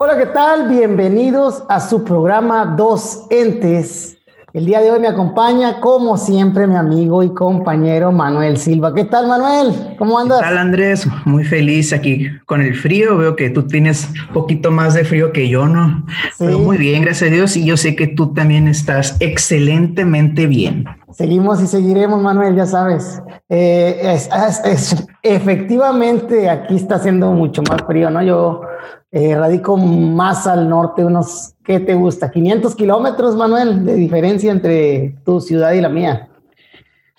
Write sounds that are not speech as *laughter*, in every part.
Hola, ¿qué tal? Bienvenidos a su programa Dos Entes. El día de hoy me acompaña, como siempre, mi amigo y compañero Manuel Silva. ¿Qué tal, Manuel? ¿Cómo andas? ¿Qué tal, Andrés? Muy feliz aquí con el frío. Veo que tú tienes un poquito más de frío que yo, ¿no? Sí. Pero muy bien, gracias a Dios. Y yo sé que tú también estás excelentemente bien. Seguimos y seguiremos, Manuel, ya sabes. Eh, es, es, es, efectivamente, aquí está haciendo mucho más frío, ¿no? Yo eh, radico más al norte, unos, ¿qué te gusta? 500 kilómetros, Manuel, de diferencia entre tu ciudad y la mía.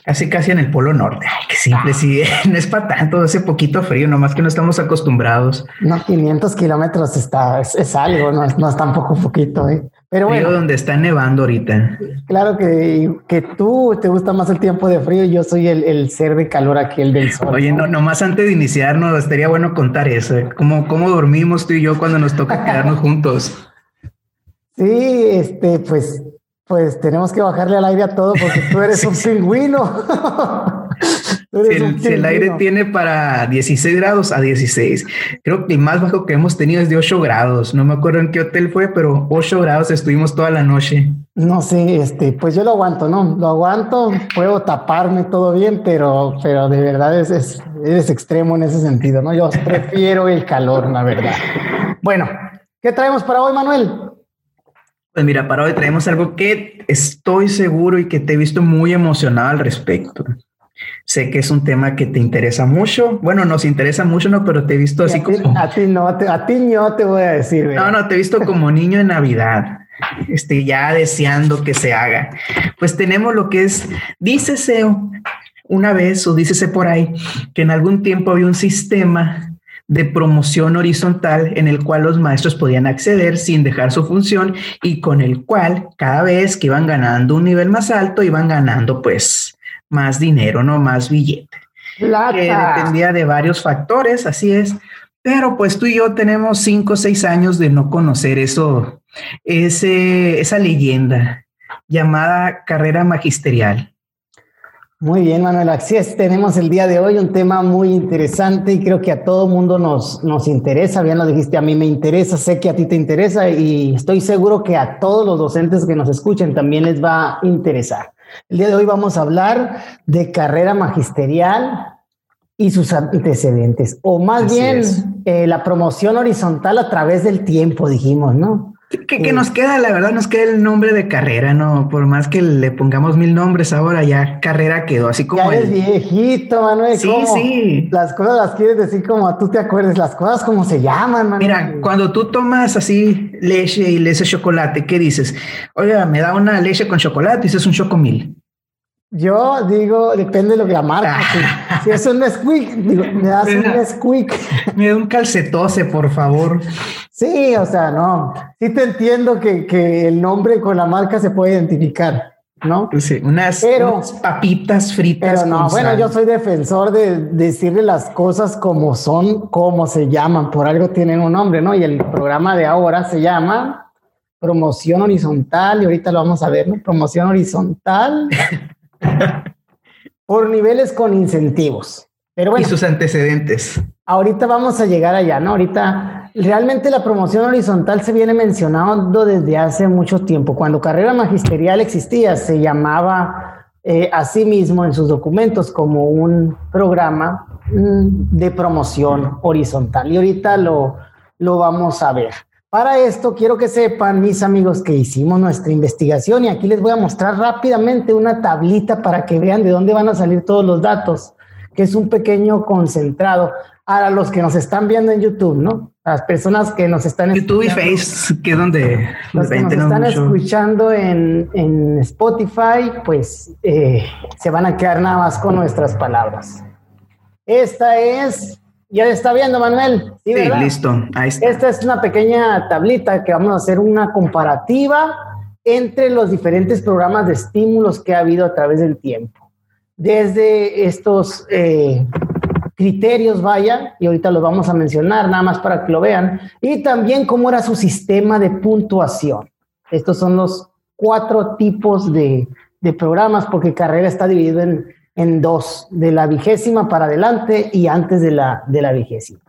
Casi, casi en el polo norte. Ay, qué simple, ah. sí. *laughs* No es para tanto ese poquito frío, nomás que no estamos acostumbrados. No, 500 kilómetros está, es, es algo, no es, no es tampoco poquito, ¿eh? Pero frío bueno, donde está nevando ahorita. Claro que, que tú te gusta más el tiempo de frío y yo soy el, el ser de calor aquí, el del sol. Oye, no, nomás antes de iniciar, no estaría bueno contar eso. ¿eh? ¿Cómo, ¿Cómo dormimos tú y yo cuando nos toca quedarnos juntos? Sí, este, pues, pues tenemos que bajarle al aire a todo porque tú eres *laughs* un pingüino. *laughs* Si el, si el, aire tiene para 16 grados a 16, creo que el más bajo que hemos tenido es de 8 grados. No me acuerdo en qué hotel fue, pero 8 grados estuvimos toda la noche. No sé, este, pues yo lo aguanto, ¿no? Lo aguanto, puedo taparme todo bien, pero, pero de verdad es, es, es extremo en ese sentido, ¿no? Yo prefiero el calor, la verdad. Bueno, ¿qué traemos para hoy, Manuel? Pues mira, para hoy traemos algo que estoy seguro y que te he visto muy emocionado al respecto. Sé que es un tema que te interesa mucho. Bueno, nos interesa mucho, ¿no? Pero te he visto así a ti, como... A ti no, te, a ti no te voy a decir. ¿verdad? No, no, te he visto como niño en Navidad. Este, ya deseando que se haga. Pues tenemos lo que es, dícese una vez o dícese por ahí, que en algún tiempo había un sistema de promoción horizontal en el cual los maestros podían acceder sin dejar su función y con el cual cada vez que iban ganando un nivel más alto iban ganando pues más dinero, no más billete. Plata. Que dependía de varios factores, así es. Pero pues tú y yo tenemos cinco o seis años de no conocer eso, ese, esa leyenda llamada carrera magisterial. Muy bien, Manuel. Así es, tenemos el día de hoy un tema muy interesante y creo que a todo mundo nos, nos interesa. Bien lo dijiste, a mí me interesa, sé que a ti te interesa y estoy seguro que a todos los docentes que nos escuchen también les va a interesar. El día de hoy vamos a hablar de carrera magisterial y sus antecedentes, o más Así bien eh, la promoción horizontal a través del tiempo, dijimos, ¿no? Que, que, nos queda, la verdad, nos queda el nombre de carrera, ¿no? Por más que le pongamos mil nombres ahora, ya carrera quedó, así como. Ya el... viejito, Manuel. Sí, sí. Las cosas las quieres decir como tú te acuerdes, las cosas como se llaman, Manuel. Mira, cuando tú tomas así leche y leche chocolate, ¿qué dices? Oiga, me da una leche con chocolate y dices un chocomil. Yo digo, depende de lo que la marca. si, si, es un Nesquik, digo, me das un Nesquik. Me da un calcetose, por favor. Sí, o sea, no. Sí te entiendo que, que el nombre con la marca se puede identificar, ¿no? Sí, unas, pero, unas papitas fritas. Pero no, bueno, sal. yo soy defensor de decirle las cosas como son, como se llaman. Por algo tienen un nombre, ¿no? Y el programa de ahora se llama Promoción Horizontal, y ahorita lo vamos a ver, ¿no? Promoción Horizontal. *laughs* por niveles con incentivos. Pero bueno, y sus antecedentes. Ahorita vamos a llegar allá, ¿no? Ahorita realmente la promoción horizontal se viene mencionando desde hace mucho tiempo. Cuando carrera magisterial existía, se llamaba eh, a sí mismo en sus documentos como un programa mm, de promoción horizontal. Y ahorita lo, lo vamos a ver. Para esto quiero que sepan, mis amigos, que hicimos nuestra investigación y aquí les voy a mostrar rápidamente una tablita para que vean de dónde van a salir todos los datos, que es un pequeño concentrado a los que nos están viendo en YouTube, ¿no? Las personas que nos están YouTube y Face, que es donde los que nos están mucho. escuchando en, en, Spotify, pues eh, se van a quedar nada más con nuestras palabras. Esta es ya está viendo, Manuel. Sí, sí listo. Ahí está. Esta es una pequeña tablita que vamos a hacer una comparativa entre los diferentes programas de estímulos que ha habido a través del tiempo. Desde estos eh, criterios, vaya, y ahorita los vamos a mencionar nada más para que lo vean, y también cómo era su sistema de puntuación. Estos son los cuatro tipos de, de programas, porque carrera está dividido en en dos, de la vigésima para adelante y antes de la, de la vigésima.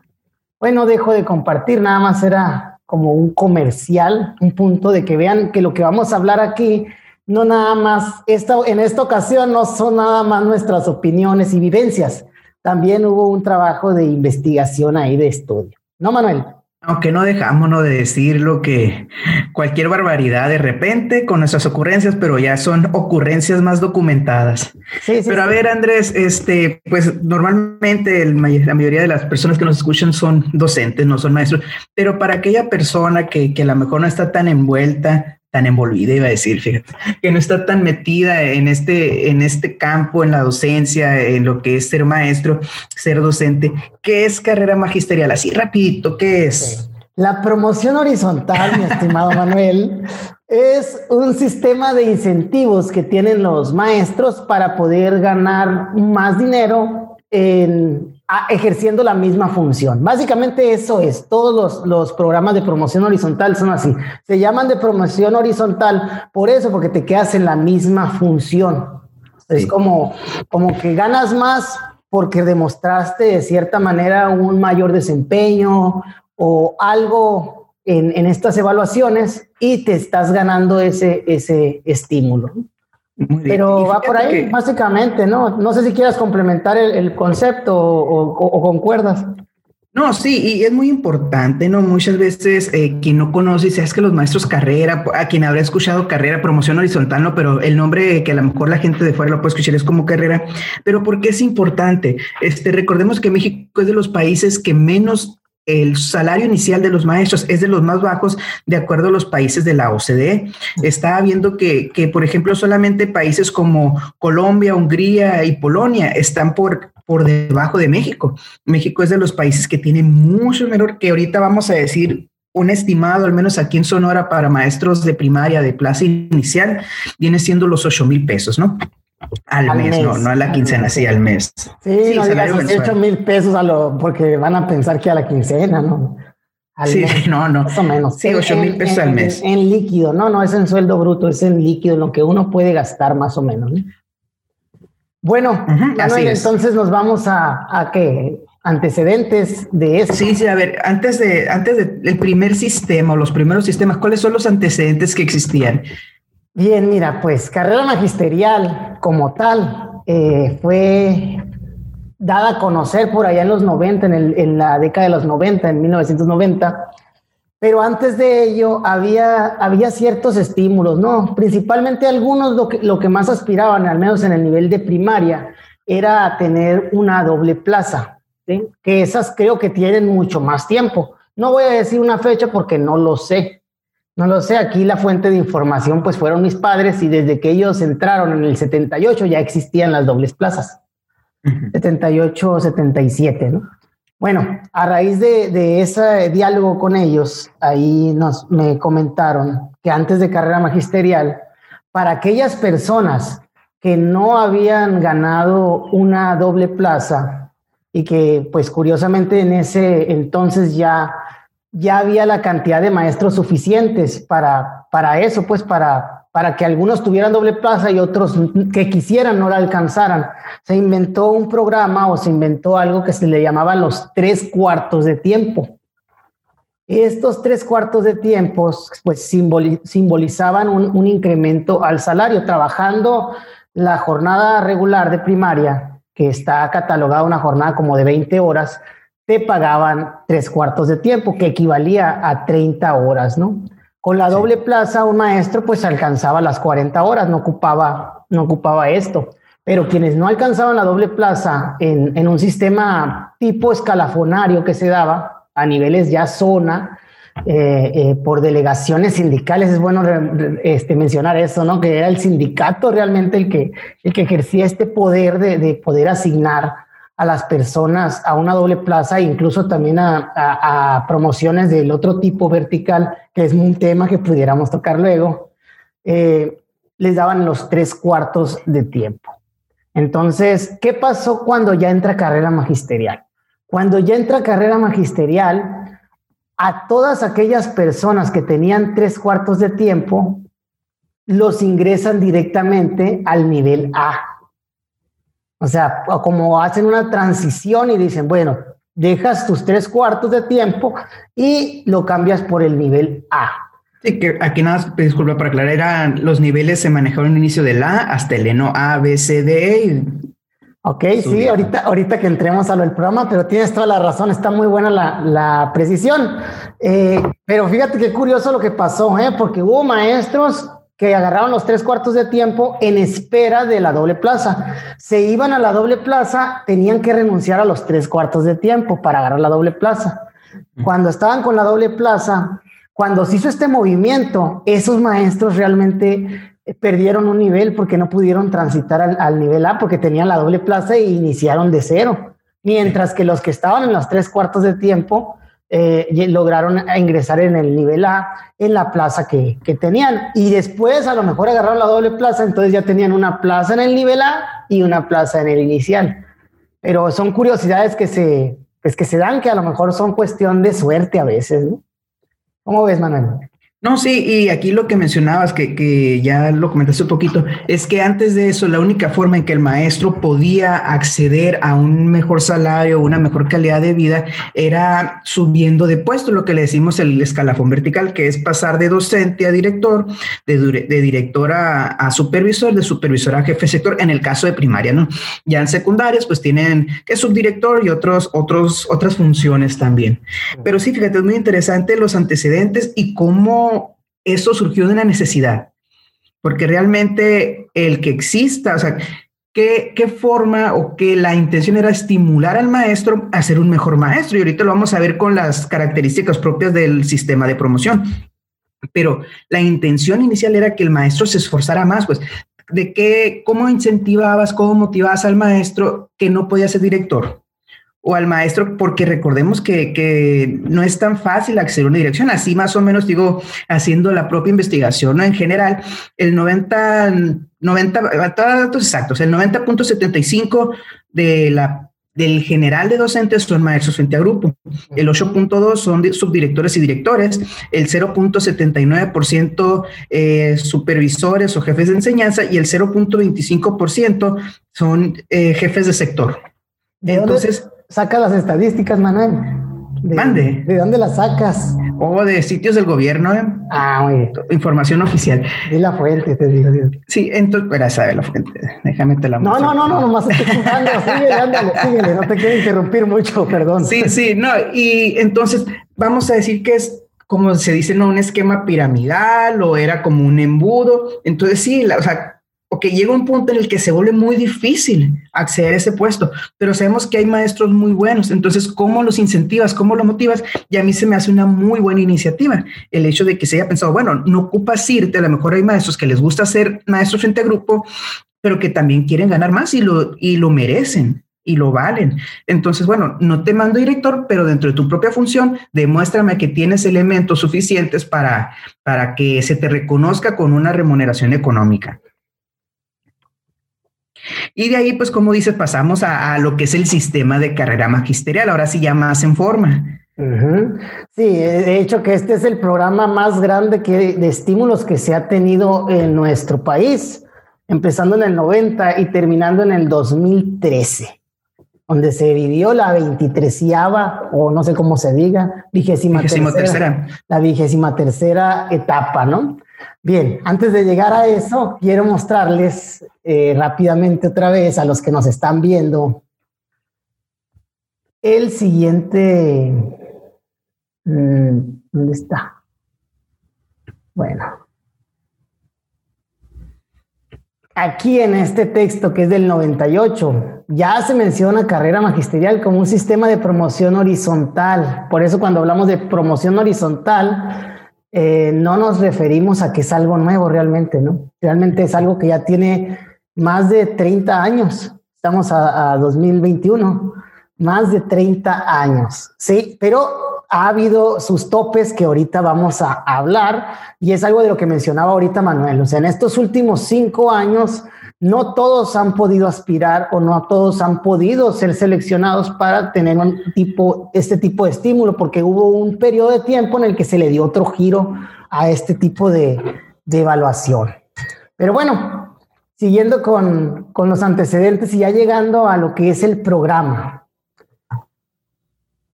Bueno, dejo de compartir, nada más era como un comercial, un punto de que vean que lo que vamos a hablar aquí no nada más, esta, en esta ocasión no son nada más nuestras opiniones y vivencias, también hubo un trabajo de investigación ahí de estudio. ¿No, Manuel? Aunque no dejamos de decir lo que cualquier barbaridad de repente con nuestras ocurrencias, pero ya son ocurrencias más documentadas. Sí, sí, pero a ver, Andrés, este, pues normalmente la mayoría de las personas que nos escuchan son docentes, no son maestros, pero para aquella persona que, que a lo mejor no está tan envuelta tan envolvida, iba a decir, fíjate, que no está tan metida en este, en este campo, en la docencia, en lo que es ser maestro, ser docente. ¿Qué es carrera magisterial? Así rapidito, ¿qué es? La promoción horizontal, mi estimado Manuel, es un sistema de incentivos que tienen los maestros para poder ganar más dinero en ejerciendo la misma función. Básicamente eso es, todos los, programas de promoción horizontal son así. Se llaman de promoción horizontal por eso, porque te quedas en la misma función. Es como, como que ganas más porque demostraste de cierta manera un mayor desempeño o algo en, en estas evaluaciones y te estás ganando ese, ese estímulo. Pero va por ahí, básicamente, ¿no? No sé si quieras complementar el, concepto o, concuerdas. No, sí, y es muy importante, ¿no? Muchas veces eh, quien no conoce, dice, es que los maestros carrera, a quien habrá escuchado carrera, promoción horizontal, ¿no? Pero el nombre que a lo mejor la gente de fuera lo puede escuchar es como carrera. Pero ¿por qué es importante? Este, recordemos que México es de los países que menos el salario inicial de los maestros es de los más bajos de acuerdo a los países de la OCDE. Estaba viendo que, que, por ejemplo, solamente países como Colombia, Hungría y Polonia están por, por debajo de México. México es de los países que tiene mucho menor, que ahorita vamos a decir un estimado, al menos aquí en Sonora, para maestros de primaria de plaza inicial, viene siendo los 8 mil pesos, ¿no? Al, mes, no, no a la quincena, sí, al mes. Sí, no digas 8 mil pesos a lo, porque van a pensar que a la quincena, ¿no? sí, *laughs* no, no. Más o menos. Sí, 8 mil pesos al mes. En, líquido, no, no es en sueldo bruto, es en líquido, lo que uno puede gastar más o menos. Bueno, entonces nos vamos a, a qué? antecedentes de eso. Sí, sí, a ver, antes de antes del primer sistema o los primeros sistemas, ¿cuáles son los antecedentes que existían? Bien, mira, pues carrera magisterial como tal eh, fue dada a conocer por allá en los 90, en, la década de los 90, en 1990. Pero antes de ello había, había ciertos estímulos, ¿no? Principalmente algunos lo que, lo que más aspiraban, al menos en el nivel de primaria, era tener una doble plaza, que esas creo que tienen mucho más tiempo. No voy a decir una fecha porque no lo sé, no lo sé, aquí la fuente de información pues fueron mis padres y desde que ellos entraron en el 78 ya existían las dobles plazas. 78, 77, ¿no? Bueno, a raíz de, ese diálogo con ellos, ahí nos me comentaron que antes de carrera magisterial, para aquellas personas que no habían ganado una doble plaza y que pues curiosamente en ese entonces ya ya había la cantidad de maestros suficientes para, para eso, pues para, para que algunos tuvieran doble plaza y otros que quisieran no la alcanzaran. Se inventó un programa o se inventó algo que se le llamaba los tres cuartos de tiempo. Estos tres cuartos de tiempo pues simbolizaban un, un incremento al salario, trabajando la jornada regular de primaria, que está catalogada una jornada como de 20 horas, te pagaban tres cuartos de tiempo, que equivalía a 30 horas, ¿no? Con la doble plaza, un maestro pues alcanzaba las 40 horas, no ocupaba, no ocupaba esto. Pero quienes no alcanzaban la doble plaza en, en un sistema tipo escalafonario que se daba a niveles ya zona, eh, eh, por delegaciones sindicales, es bueno este, mencionar eso, ¿no? Que era el sindicato realmente el que, el que ejercía este poder de, de poder asignar a las personas a una doble plaza incluso también a, promociones del otro tipo vertical, que es un tema que pudiéramos tocar luego, eh, les daban los tres cuartos de tiempo. Entonces, ¿qué pasó cuando ya entra carrera magisterial? Cuando ya entra carrera magisterial, a todas aquellas personas que tenían tres cuartos de tiempo, los ingresan directamente al nivel A. O sea, como hacen una transición y dicen, bueno, dejas tus tres cuartos de tiempo y lo cambias por el nivel A. Sí, que aquí nada, disculpa para aclarar, eran los niveles se manejaron al inicio del A hasta el ENO A, B, C, D. Y ok, sí, ahorita, ahorita que entremos a lo del programa, pero tienes toda la razón, está muy buena la, la precisión. Eh, pero fíjate qué curioso lo que pasó, ¿eh? porque hubo maestros que agarraron los tres cuartos de tiempo en espera de la doble plaza. Se iban a la doble plaza, tenían que renunciar a los tres cuartos de tiempo para agarrar la doble plaza. Cuando estaban con la doble plaza, cuando se hizo este movimiento, esos maestros realmente eh, perdieron un nivel porque no pudieron transitar al, nivel A porque tenían la doble plaza e iniciaron de cero. Mientras que los que estaban en los tres cuartos de tiempo eh, lograron ingresar en el nivel A en la plaza que, que, tenían. Y después a lo mejor agarraron la doble plaza, entonces ya tenían una plaza en el nivel A y una plaza en el inicial. Pero son curiosidades que se, pues que se dan que a lo mejor son cuestión de suerte a veces. ¿no? ¿Cómo ves, Manuel? No, sí, y aquí lo que mencionabas, que, que, ya lo comentaste un poquito, es que antes de eso, la única forma en que el maestro podía acceder a un mejor salario, una mejor calidad de vida, era subiendo de puesto, lo que le decimos el escalafón vertical, que es pasar de docente a director, de, de director a, a, supervisor, de supervisor a jefe de sector, en el caso de primaria, ¿no? Ya en secundarias, pues tienen que subdirector y otros, otros, otras funciones también. Pero sí, fíjate, es muy interesante los antecedentes y cómo eso surgió de una necesidad, porque realmente el que exista, o sea, ¿qué, qué forma o que la intención era estimular al maestro a ser un mejor maestro? Y ahorita lo vamos a ver con las características propias del sistema de promoción. Pero la intención inicial era que el maestro se esforzara más, pues, de qué, cómo incentivabas, cómo motivabas al maestro que no podía ser director o al maestro, porque recordemos que, que, no es tan fácil acceder a una dirección. Así más o menos digo, haciendo la propia investigación, ¿no? En general, el 90, 90, datos exactos, el 90.75 de la del general de docentes son maestros frente a grupo, el 8.2 son subdirectores y directores, el 0.79% eh, supervisores o jefes de enseñanza y el 0.25% son eh, jefes de sector. Entonces, saca las estadísticas, Manuel. De, Mande. ¿De dónde las sacas? O de sitios del gobierno. ¿eh? Ah, muy bien. Información oficial. De la fuente, te digo. Sí, entonces, pero sabe la fuente. Déjame te la No, no, no, no, nomás estoy jugando. Sigue, *laughs* ándale, síguele. No te quiero interrumpir mucho, perdón. Sí, sí, no. Y entonces, vamos a decir que es como se dice, no un esquema piramidal o era como un embudo. Entonces, sí, la, o sea, porque llega un punto en el que se vuelve muy difícil acceder a ese puesto, pero sabemos que hay maestros muy buenos, entonces, ¿cómo los incentivas? ¿Cómo los motivas? Y a mí se me hace una muy buena iniciativa el hecho de que se haya pensado, bueno, no ocupas irte, a lo mejor hay maestros que les gusta ser maestros frente a grupo, pero que también quieren ganar más y lo, y lo merecen y lo valen. Entonces, bueno, no te mando director, pero dentro de tu propia función, demuéstrame que tienes elementos suficientes para, para que se te reconozca con una remuneración económica. Y de ahí, pues, como dices, pasamos a, lo que es el sistema de carrera magisterial, ahora sí ya más en forma. Sí, de hecho que este es el programa más grande que, de estímulos que se ha tenido en nuestro país, empezando en el 90 y terminando en el 2013, donde se vivió la 23 o no sé cómo se diga, vigésima, tercera, la vigésima tercera etapa, ¿no? Bien, antes de llegar a eso, quiero mostrarles eh, rápidamente otra vez a los que nos están viendo el siguiente... Mm, ¿Dónde está? Bueno. Aquí en este texto que es del 98, ya se menciona carrera magisterial como un sistema de promoción horizontal. Por eso cuando hablamos de promoción horizontal, eh, no nos referimos a que es algo nuevo realmente, ¿no? Realmente es algo que ya tiene más de 30 años. Estamos a, 2021, más de 30 años, ¿sí? Pero ha habido sus topes que ahorita vamos a hablar y es algo de lo que mencionaba ahorita Manuel. O sea, en estos últimos cinco años no todos han podido aspirar o no todos han podido ser seleccionados para tener un tipo, este tipo de estímulo, porque hubo un periodo de tiempo en el que se le dio otro giro a este tipo de, de evaluación. Pero bueno, siguiendo con, con los antecedentes y ya llegando a lo que es el programa.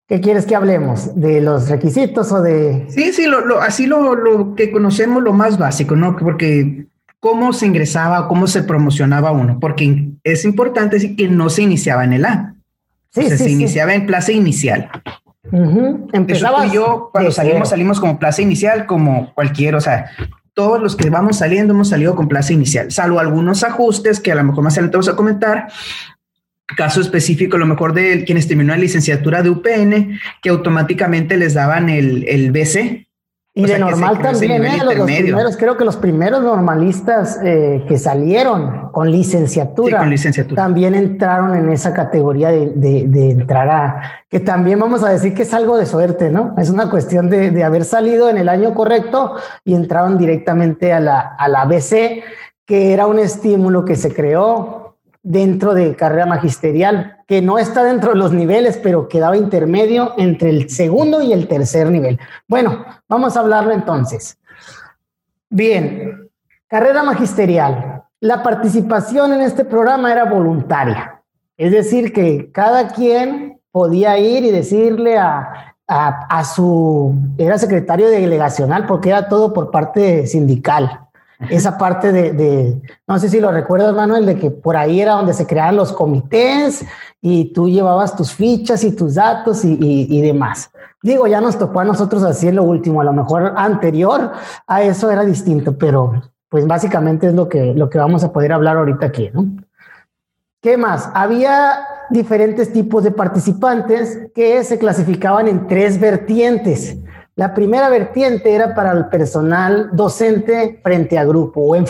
¿Qué quieres que hablemos? ¿De los requisitos o de...? Sí, sí, lo, así lo, lo, que conocemos, lo más básico, ¿no? Porque cómo se ingresaba, cómo se promocionaba uno, porque es importante decir que no se iniciaba en el A. Sí, se iniciaba en plaza inicial. Uh Empezaba yo, cuando salimos, salimos como plaza inicial, como cualquier, o sea, todos los que vamos saliendo hemos salido con plaza inicial, salvo algunos ajustes que a lo mejor más adelante vamos a comentar, caso específico, a lo mejor de quienes terminaron la licenciatura de UPN, que automáticamente les daban el, el BC, y de normal también, ¿eh? los, primeros, creo que los primeros normalistas eh, que salieron con licenciatura, también entraron en esa categoría de, de, entrar a, que también vamos a decir que es algo de suerte, ¿no? Es una cuestión de, de haber salido en el año correcto y entraron directamente a la, a la BC, que era un estímulo que se creó dentro de carrera magisterial, que no está dentro de los niveles, pero quedaba intermedio entre el segundo y el tercer nivel. Bueno, vamos a hablarlo entonces. Bien, carrera magisterial. La participación en este programa era voluntaria, es decir, que cada quien podía ir y decirle a, a, a su, era secretario delegacional, porque era todo por parte sindical esa parte de, no sé si lo recuerdas, Manuel, de que por ahí era donde se creaban los comités y tú llevabas tus fichas y tus datos y, demás. Digo, ya nos tocó a nosotros así en lo último, a lo mejor anterior a eso era distinto, pero pues básicamente es lo que, lo que vamos a poder hablar ahorita aquí, ¿no? ¿Qué más? Había diferentes tipos de participantes que se clasificaban en tres vertientes. La primera vertiente era para el personal docente frente a grupo o en,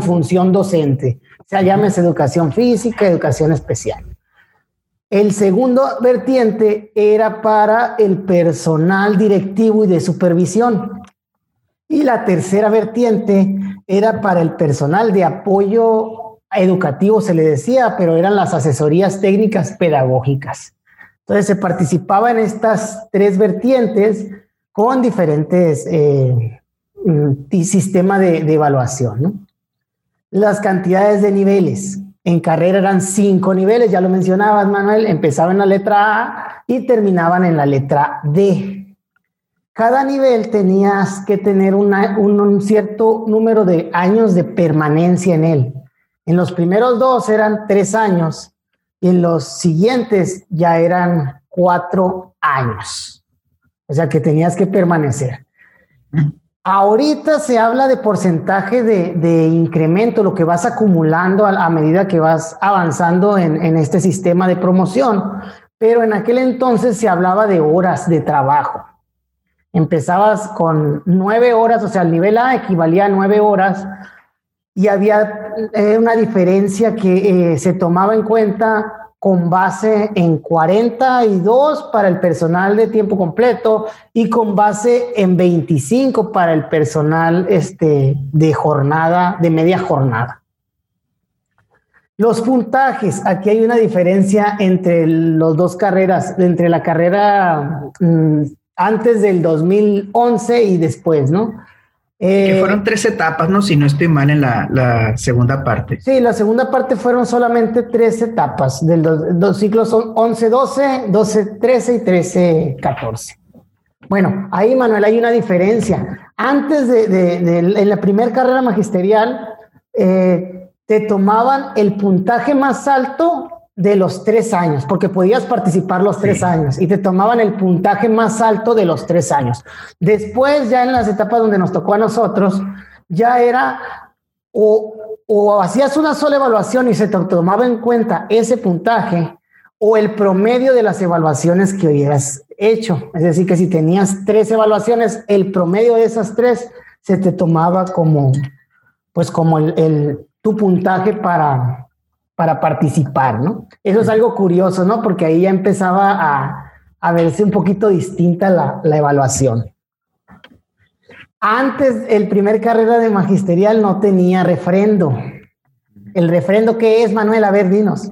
función docente, o sea, llámese educación física, educación especial. El segundo vertiente era para el personal directivo y de supervisión. Y la tercera vertiente era para el personal de apoyo educativo, se le decía, pero eran las asesorías técnicas pedagógicas. Entonces se participaba en estas tres vertientes con diferentes eh, mm, sistemas de, evaluación. Las cantidades de niveles. En carrera eran cinco niveles, ya lo mencionabas, Manuel. Empezaban en la letra A y terminaban en la letra D. Cada nivel tenías que tener un, cierto número de años de permanencia en él. En los primeros dos eran tres años y en los siguientes ya eran cuatro años. O sea, que tenías que permanecer. Ahorita se habla de porcentaje de, incremento, lo que vas acumulando a, medida que vas avanzando en, en, este sistema de promoción, pero en aquel entonces se hablaba de horas de trabajo. Empezabas con nueve horas, o sea, el nivel A equivalía a nueve horas y había eh, una diferencia que eh, se tomaba en cuenta con base en 42 para el personal de tiempo completo y con base en 25 para el personal este, de jornada, de media jornada. Los puntajes, aquí hay una diferencia entre las dos carreras, entre la carrera mm, antes del 2011 y después, ¿no? Que eh, fueron tres etapas, ¿no? Si no estoy mal en la, segunda parte. Sí, la segunda parte fueron solamente tres etapas. Del dos, ciclos son 11-12, 12-13 y 13-14. Bueno, ahí, Manuel, hay una diferencia. Antes de, en la primera carrera magisterial, eh, te tomaban el puntaje más alto de los tres años, porque podías participar los tres años y te tomaban el puntaje más alto de los tres años. Después, ya en las etapas donde nos tocó a nosotros, ya era o, o hacías una sola evaluación y se te tomaba en cuenta ese puntaje o el promedio de las evaluaciones que hubieras hecho. Es decir, que si tenías tres evaluaciones, el promedio de esas tres se te tomaba como, pues como el, el tu puntaje para, para participar, ¿no? Eso es algo curioso, ¿no? Porque ahí ya empezaba a, a verse un poquito distinta la, la, evaluación. Antes, el primer carrera de magisterial no tenía refrendo. ¿El refrendo qué es, Manuel? A ver, dinos.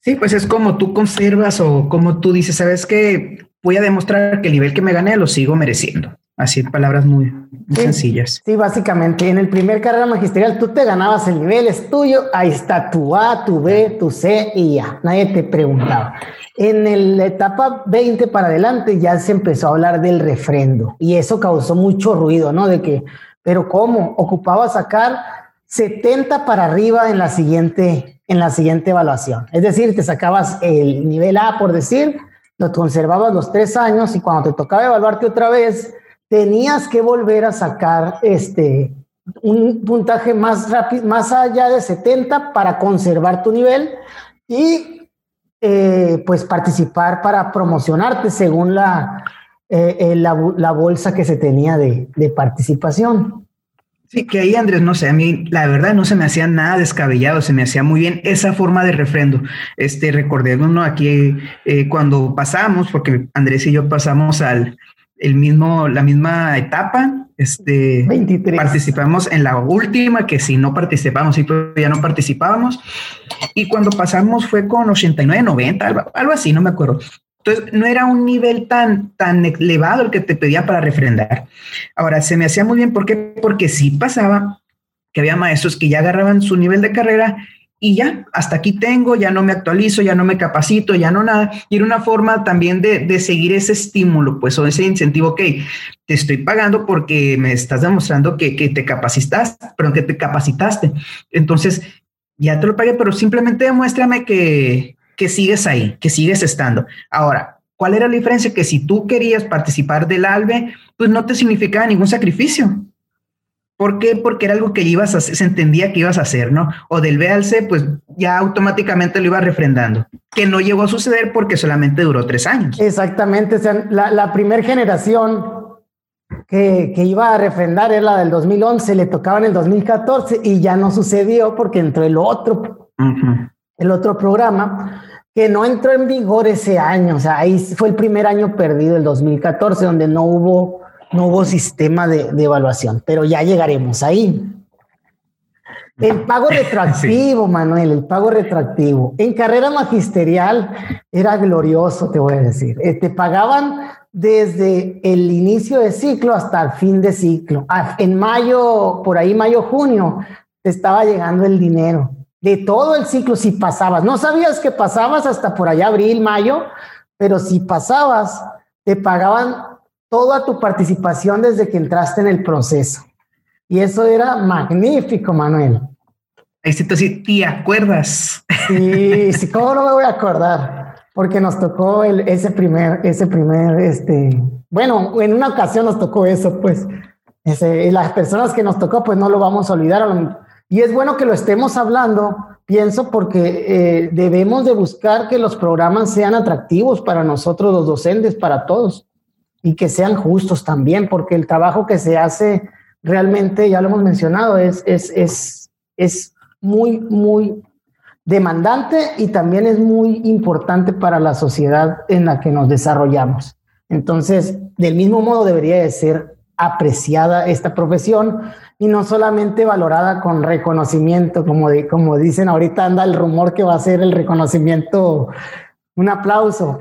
Sí, pues es como tú conservas o como tú dices, ¿sabes qué? Voy a demostrar que el nivel que me gané lo sigo mereciendo. Así, palabras muy, sencillas. Sí, básicamente, en el primer carrera magisterial tú te ganabas el nivel, es tuyo, ahí está tu A, tu B, tu C y ya, nadie te preguntaba. En la etapa 20 para adelante ya se empezó a hablar del refrendo y eso causó mucho ruido, ¿no? De que, pero ¿cómo? Ocupaba sacar 70 para arriba en la siguiente, en la siguiente evaluación. Es decir, te sacabas el nivel A, por decir, lo conservabas los tres años y cuando te tocaba evaluarte otra vez, tenías que volver a sacar este, un puntaje más rápido, más allá de 70 para conservar tu nivel y eh, pues participar para promocionarte según la, eh, eh, la, bolsa que se tenía de, de, participación. Sí, que ahí Andrés, no sé, a mí la verdad no se me hacía nada descabellado, se me hacía muy bien esa forma de refrendo. Este, recordemos, ¿no? Aquí cuando pasamos, porque Andrés y yo pasamos al, el mismo, la misma etapa. Este, participamos en la última, que si no participamos, sí, ya no participábamos. Y cuando pasamos fue con 89, 90, algo, así, no me acuerdo. Entonces, no era un nivel tan, tan elevado el que te pedía para refrendar. Ahora, se me hacía muy bien, ¿por qué? Porque sí pasaba que había maestros que ya agarraban su nivel de carrera y ya, hasta aquí tengo, ya no me actualizo, ya no me capacito, ya no nada. Y era una forma también de, seguir ese estímulo, pues, o ese incentivo, ok, te estoy pagando porque me estás demostrando que, te capacitaste, pero que te capacitaste. Entonces, ya te lo pagué, pero simplemente demuéstrame que, que sigues ahí, que sigues estando. Ahora, ¿cuál era la diferencia? Que si tú querías participar del ALBE, pues no te significaba ningún sacrificio. ¿Por qué? Porque era algo que ibas a hacer, se entendía que ibas a hacer, ¿no? O del B al C, pues ya automáticamente lo iba refrendando, que no llegó a suceder porque solamente duró tres años. Exactamente, o sea, la, primera generación que, iba a refrendar era la del 2011, le tocaba en el 2014 y ya no sucedió porque entró el otro, el otro programa que no entró en vigor ese año, o sea, ahí fue el primer año perdido, el 2014, donde no hubo no hubo sistema de, evaluación, pero ya llegaremos ahí. El pago *laughs* retroactivo, Manuel, el pago retroactivo. En carrera magisterial era glorioso, te voy a decir. Eh, te pagaban desde el inicio de ciclo hasta el fin de ciclo. Ah, en mayo, por ahí mayo, junio, te estaba llegando el dinero de todo el ciclo si pasabas. No sabías que pasabas hasta por allá abril, mayo, pero si pasabas, te pagaban toda tu participación desde que entraste en el proceso. Y eso era magnífico, Manuel. Ahí sí, ¿te acuerdas? Sí, sí, ¿cómo no me voy a acordar? Porque nos tocó el, ese primer, ese primer, este, bueno, en una ocasión nos tocó eso, pues, ese, y las personas que nos tocó, pues no lo vamos a olvidar. Y es bueno que lo estemos hablando, pienso, porque eh, debemos de buscar que los programas sean atractivos para nosotros, los docentes, para todos y que sean justos también, porque el trabajo que se hace realmente, ya lo hemos mencionado, es, es, es, es muy, muy demandante y también es muy importante para la sociedad en la que nos desarrollamos. Entonces, del mismo modo debería de ser apreciada esta profesión y no solamente valorada con reconocimiento, como, de, como dicen ahorita anda el rumor que va a ser el reconocimiento un aplauso.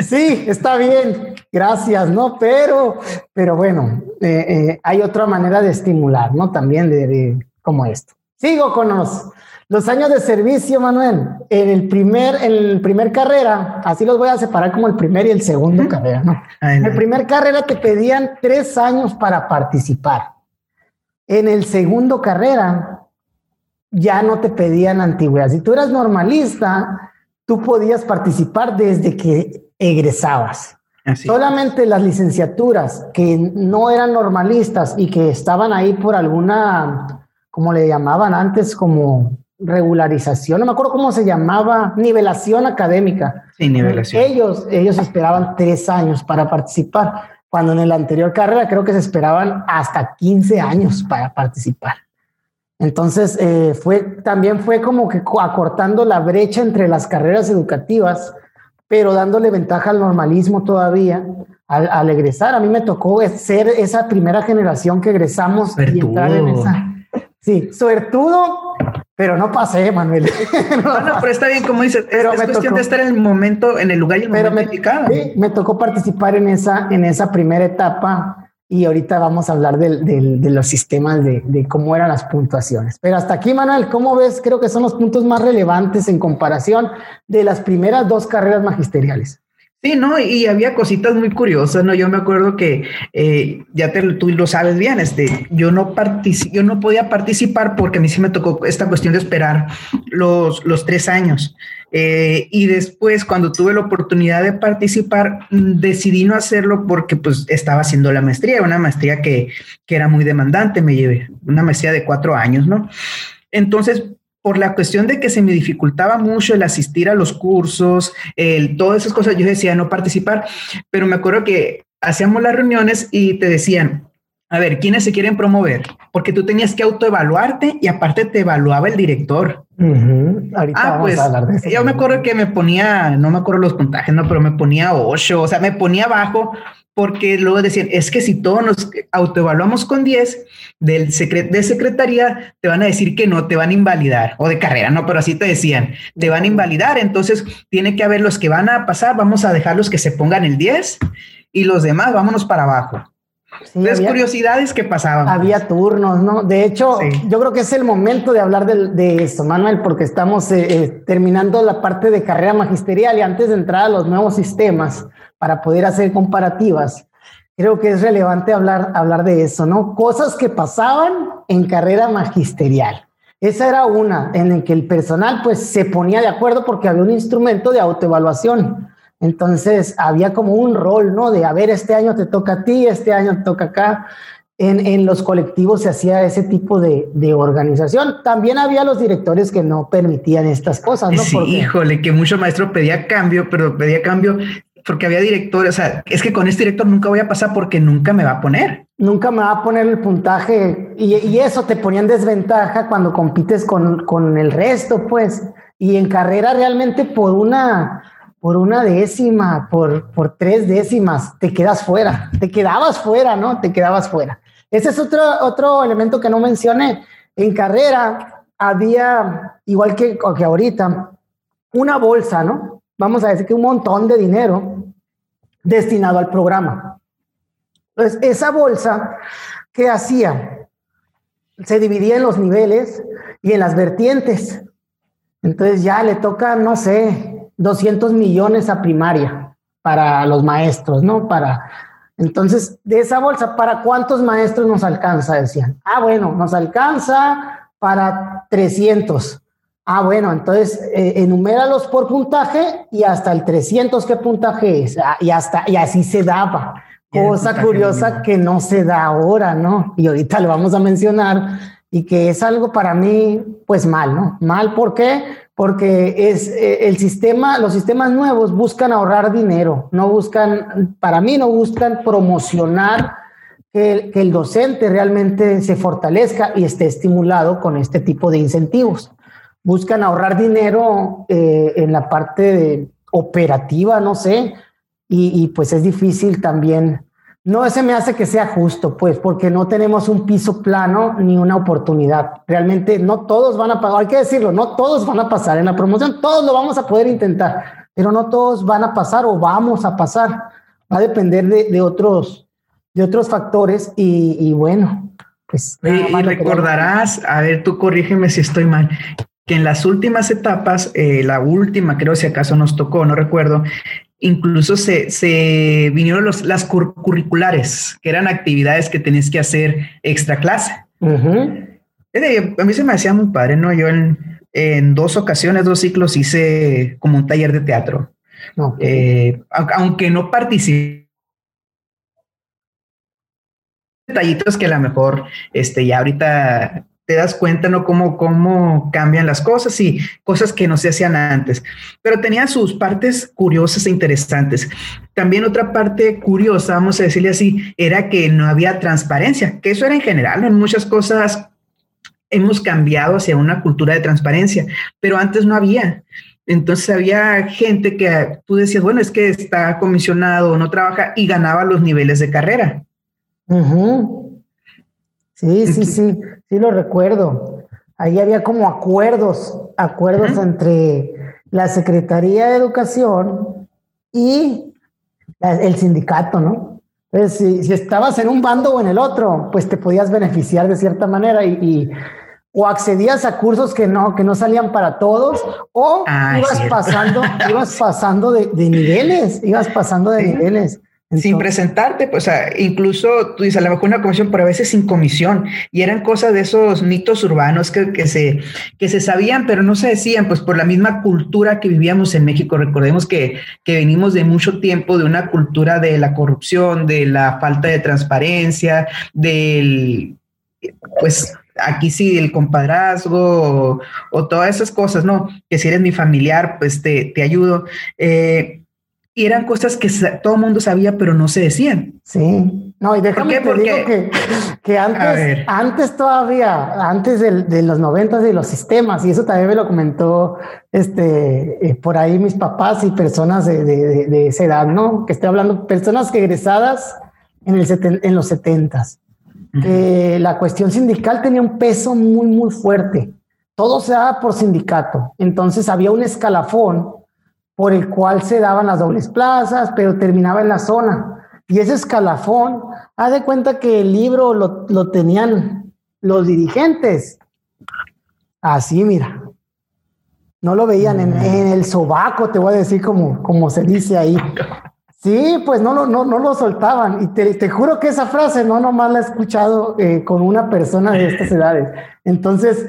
sí, está bien, gracias, ¿no? Pero, pero bueno, eh, eh, hay otra manera de estimular, ¿no? También de, como esto. Sigo con los, los años de servicio, Manuel. En el primer, en el primer carrera, así los voy a separar como el primer y el segundo carrera, ¿no? En el primer carrera te pedían tres años para participar. En el segundo carrera ya no te pedían antigüedad. Si tú eras normalista, tú podías participar desde que egresabas. Solamente las licenciaturas que no eran normalistas y que estaban ahí por alguna, como le llamaban antes, como regularización, no me acuerdo cómo se llamaba, nivelación académica. Sí, nivelación. Ellos, ellos esperaban tres años para participar, cuando en la anterior carrera creo que se esperaban hasta 15 años para participar. Entonces, eh, fue, también fue como que acortando la brecha entre las carreras educativas, pero dándole ventaja al normalismo todavía al, egresar. A mí me tocó ser esa primera generación que egresamos y entrar en esa. Sí, suertudo, pero no pasé, Manuel. *laughs* no, no, pero está bien, como dices, pero es, cuestión de estar en el momento, en el lugar y el pero me, Sí, me tocó participar en esa, en esa primera etapa y ahorita vamos a hablar de los sistemas de, de, cómo eran las puntuaciones. Pero hasta aquí, Manuel, ¿cómo ves? Creo que son los puntos más relevantes en comparación de las primeras dos carreras magisteriales. Sí, ¿no? Y había cositas muy curiosas, ¿no? Yo me acuerdo que eh, ya te, tú lo sabes bien, este, yo no yo no podía participar porque a mí sí me tocó esta cuestión de esperar los, los tres años. Eh, y después, cuando tuve la oportunidad de participar, mm, decidí no hacerlo porque pues estaba haciendo la maestría, una maestría que, que era muy demandante, me llevé una maestría de cuatro años, ¿no? Entonces, por la cuestión de que se me dificultaba mucho el asistir a los cursos, el, todas esas cosas, yo decía no participar, pero me acuerdo que hacíamos las reuniones y te decían, a ver, ¿quiénes se quieren promover? Porque tú tenías que autoevaluarte y aparte te evaluaba el director. ah, pues yo me acuerdo que me ponía, no me acuerdo los puntajes, no, pero me ponía ocho, o sea, me ponía abajo porque luego decían, es que si todos nos autoevaluamos con 10 del secret de secretaría, te van a decir que no, te van a invalidar, o de carrera, no, pero así te decían, te van a invalidar, entonces tiene que haber los que van a pasar, vamos a dejar los que se pongan el 10 y los demás, vámonos para abajo. Las curiosidades que pasaban. Había turnos, ¿no? De hecho, yo creo que es el momento de hablar de, de esto, Manuel, porque estamos eh, eh, terminando la parte de carrera magisterial y antes de entrar a los nuevos sistemas, para poder hacer comparativas, creo que es relevante hablar, hablar de eso, ¿no? Cosas que pasaban en carrera magisterial. Esa era una en la que el personal pues se ponía de acuerdo porque había un instrumento de autoevaluación. Entonces había como un rol, ¿no? De, a ver, este año te toca a ti, este año te toca acá. En, en los colectivos se hacía ese tipo de, de, organización. También había los directores que no permitían estas cosas, ¿no? Sí, híjole, que mucho maestro pedía cambio, pero pedía cambio porque había directores, o sea, es que con este director nunca voy a pasar porque nunca me va a poner. Nunca me va a poner el puntaje y, eso te ponía en desventaja cuando compites con, con, el resto, pues. Y en carrera realmente por una, por una décima, por, por tres décimas, te quedas fuera, te quedabas fuera, ¿no? Te quedabas fuera. Ese es otro, otro elemento que no mencioné. En carrera había, igual que, que ahorita, una bolsa, ¿no? Vamos a decir que un montón de dinero destinado al programa. Entonces, esa bolsa, ¿qué hacía? Se dividía en los niveles y en las vertientes. Entonces ya le toca, no sé, 200 millones a primaria para los maestros, ¿no? Para entonces, de esa bolsa, ¿para cuántos maestros nos alcanza? Decían. Ah, bueno, nos alcanza para 300. Ah, bueno, entonces eh, enuméralos por puntaje y hasta el 300, ¿qué puntaje es? Ah, y, hasta, y así se daba. Cosa curiosa que no se da ahora, ¿no? Y ahorita lo vamos a mencionar y que es algo para mí, pues mal, ¿no? Mal, ¿por qué? Porque es eh, el sistema, los sistemas nuevos buscan ahorrar dinero, no buscan, para mí no buscan promocionar que el docente realmente se fortalezca y esté estimulado con este tipo de incentivos buscan ahorrar dinero eh, en la parte operativa, no sé, y, pues es difícil también. No se me hace que sea justo, pues, porque no tenemos un piso plano ni una oportunidad. Realmente no todos van a pagar, hay que decirlo, no todos van a pasar en la promoción, todos lo vamos a poder intentar, pero no todos van a pasar o vamos a pasar. Va a depender de, otros, de otros factores y, bueno, pues. y recordarás, a ver, tú corrígeme si estoy mal, que en las últimas etapas, eh, la última creo si acaso nos tocó, no recuerdo, incluso se, se vinieron los, las curriculares, que eran actividades que tenías que hacer extra clase. A mí se me hacía muy padre, ¿no? Yo en, en, dos ocasiones, dos ciclos hice como un taller de teatro. Eh, aunque no participé detallitos que a lo mejor este ya ahorita te das cuenta, ¿no? Cómo, cómo cambian las cosas y cosas que no se hacían antes. Pero tenía sus partes curiosas e interesantes. También otra parte curiosa, vamos a decirle así, era que no había transparencia, que eso era en general, en muchas cosas hemos cambiado hacia una cultura de transparencia, pero antes no había. Entonces había gente que tú decías, bueno, es que está comisionado, no trabaja y ganaba los niveles de carrera. Sí, sí, sí. Sí, lo recuerdo. Ahí había como acuerdos, acuerdos entre la Secretaría de Educación y el sindicato, ¿no? Entonces, si, si, estabas en un bando o en el otro, pues te podías beneficiar de cierta manera y, y o accedías a cursos que no, que no salían para todos, o ah, ibas, pasando, ibas pasando de, niveles, ibas pasando de niveles sin presentarte, pues, o sea, incluso tú dices, a lo mejor una comisión, pero a veces sin comisión, y eran cosas de esos mitos urbanos que, que, se, que se sabían, pero no se decían, pues por la misma cultura que vivíamos en México. Recordemos que, que venimos de mucho tiempo de una cultura de la corrupción, de la falta de transparencia, del, pues, aquí sí, el compadrazgo o, todas esas cosas, ¿no? Que si eres mi familiar, pues te, te ayudo. Eh, y eran cosas que todo el mundo sabía, pero no se decían. Sí. No, y déjame te digo que, que antes, antes todavía, antes de, los noventas de los sistemas, y eso también me lo comentó este, eh, por ahí mis papás y personas de, de, esa edad, ¿no? Que estoy hablando, personas que egresadas en, el en los setentas, que la cuestión sindical tenía un peso muy, muy fuerte. Todo se daba por sindicato. Entonces había un escalafón por el cual se daban las dobles plazas, pero terminaba en la zona. Y ese escalafón, haz de cuenta que el libro lo, lo tenían los dirigentes. Así, mira. No lo veían en, en, el sobaco, te voy a decir como, como se dice ahí. Sí, pues no, no, no lo soltaban. Y te, te juro que esa frase no nomás la he escuchado eh, con una persona de estas *laughs* edades. Entonces,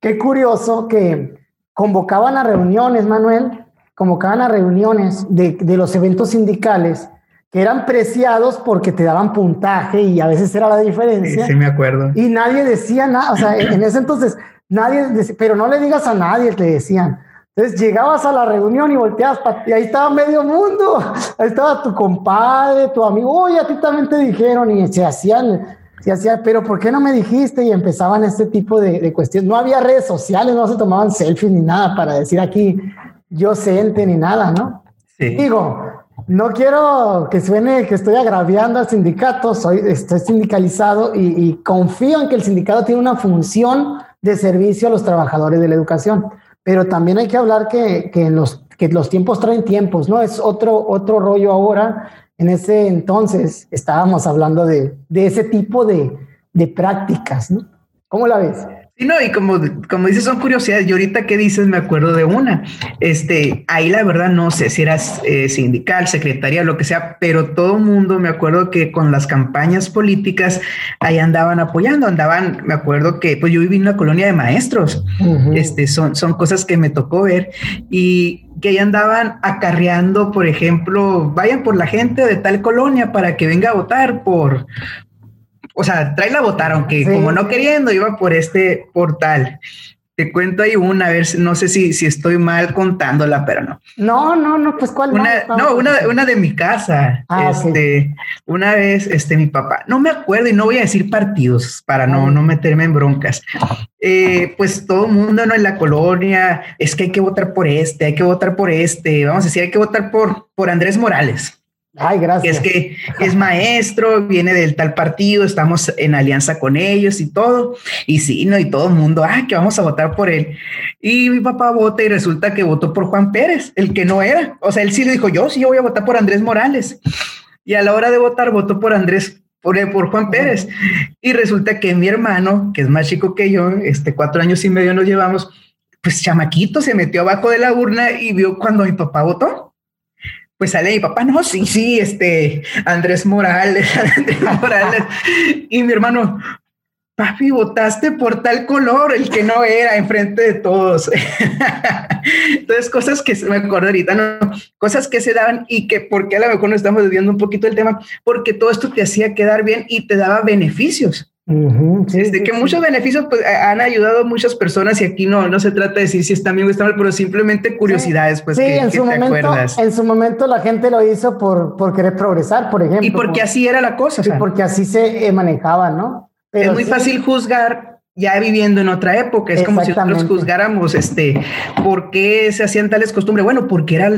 qué curioso que convocaban a reuniones, Manuel, convocaban a reuniones de, de, los eventos sindicales que eran preciados porque te daban puntaje y a veces era la diferencia. Sí, sí me acuerdo. Y nadie decía nada, o sea, en ese entonces nadie, decía, pero no le digas a nadie, te decían. Entonces llegabas a la reunión y volteabas y ahí estaba medio mundo, ahí estaba tu compadre, tu amigo, oye, a ti también te dijeron y se hacían, se hacía, pero ¿por qué no me dijiste? Y empezaban este tipo de, de cuestiones. No había redes sociales, no se tomaban selfies ni nada para decir aquí, yo siente ni nada, ¿no? Sí. Digo, no quiero que suene que estoy agraviando al sindicato, soy, estoy sindicalizado y, confío en que el sindicato tiene una función de servicio a los trabajadores de la educación, pero también hay que hablar que, que, los, que los tiempos traen tiempos, ¿no? Es otro, otro rollo ahora. En ese entonces estábamos hablando de, de ese tipo de, de prácticas, ¿no? ¿Cómo la ves? Sí, no, y como, como dices, son curiosidades. Y ahorita que dices, me acuerdo de una. Este, ahí la verdad no sé si eras eh, sindical, secretaria, lo que sea, pero todo mundo me acuerdo que con las campañas políticas ahí andaban apoyando, andaban, me acuerdo que pues yo viví en una colonia de maestros. Este, son, son cosas que me tocó ver y que ahí andaban acarreando, por ejemplo, vayan por la gente de tal colonia para que venga a votar por, o sea, trae la votar, aunque como no queriendo, iba por este portal. Te cuento ahí una, a ver, no sé si, si estoy mal contándola, pero no. No, no, no, pues cuál. Una, no, una, una de mi casa. Ah, este, una vez, este, mi papá, no me acuerdo y no voy a decir partidos para no, no meterme en broncas. Eh, pues todo el mundo ¿no? en la colonia, es que hay que votar por este, hay que votar por este, vamos a decir, hay que votar por, por Andrés Morales. Ay, gracias. Es que es maestro, viene del tal partido, estamos en alianza con ellos y todo. Y sí, no, y todo el mundo, ah, que vamos a votar por él. Y mi papá vota y resulta que votó por Juan Pérez, el que no era. O sea, él sí le dijo, yo sí yo voy a votar por Andrés Morales. Y a la hora de votar, votó por Andrés, por, por Juan Pérez. Y resulta que mi hermano, que es más chico que yo, este cuatro años y medio nos llevamos, pues chamaquito se metió abajo de la urna y vio cuando mi papá votó pues sale mi papá, no, sí, sí, este, Andrés Morales, *laughs* Andrés Morales. y mi hermano, papi, votaste por tal color, el que no era, enfrente de todos. *laughs* Entonces, cosas que me acuerdo ahorita, ¿no? Cosas que se daban y que, porque a lo mejor no estamos desviando un poquito el tema, porque todo esto te hacía quedar bien y te daba beneficios. Desde que muchos beneficios pues, han ayudado a muchas personas y aquí no, no se trata de decir si está bien o está mal, pero simplemente curiosidades, pues sí, en su momento, En su momento la gente lo hizo por, por querer progresar, por ejemplo. Y porque así era la cosa. Y porque así se eh, manejaba, ¿no? es muy fácil juzgar ya viviendo en otra época. Es como si nosotros juzgáramos este, por qué se hacían tales costumbres. Bueno, porque era,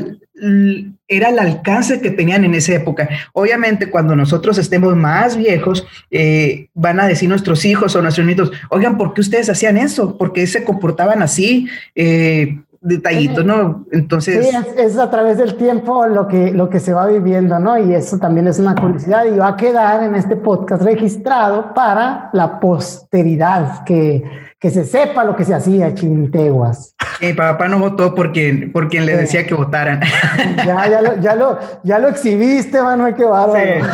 era el alcance que tenían en esa época. Obviamente, cuando nosotros estemos más viejos, eh, van a decir nuestros hijos o nuestros nietos, oigan, ¿por qué ustedes hacían eso? ¿Por qué se comportaban así? Eh, detallitos, ¿no? Entonces... Sí, es, a través del tiempo lo que, lo que se va viviendo, ¿no? Y eso también es una curiosidad y va a quedar en este podcast registrado para la posteridad, que, que se sepa lo que se hacía Chinteguas. Mi papá no votó porque, porque le decía que votaran. Ya, ya, lo, ya, lo, ya lo exhibiste, Manuel, qué bárbaro.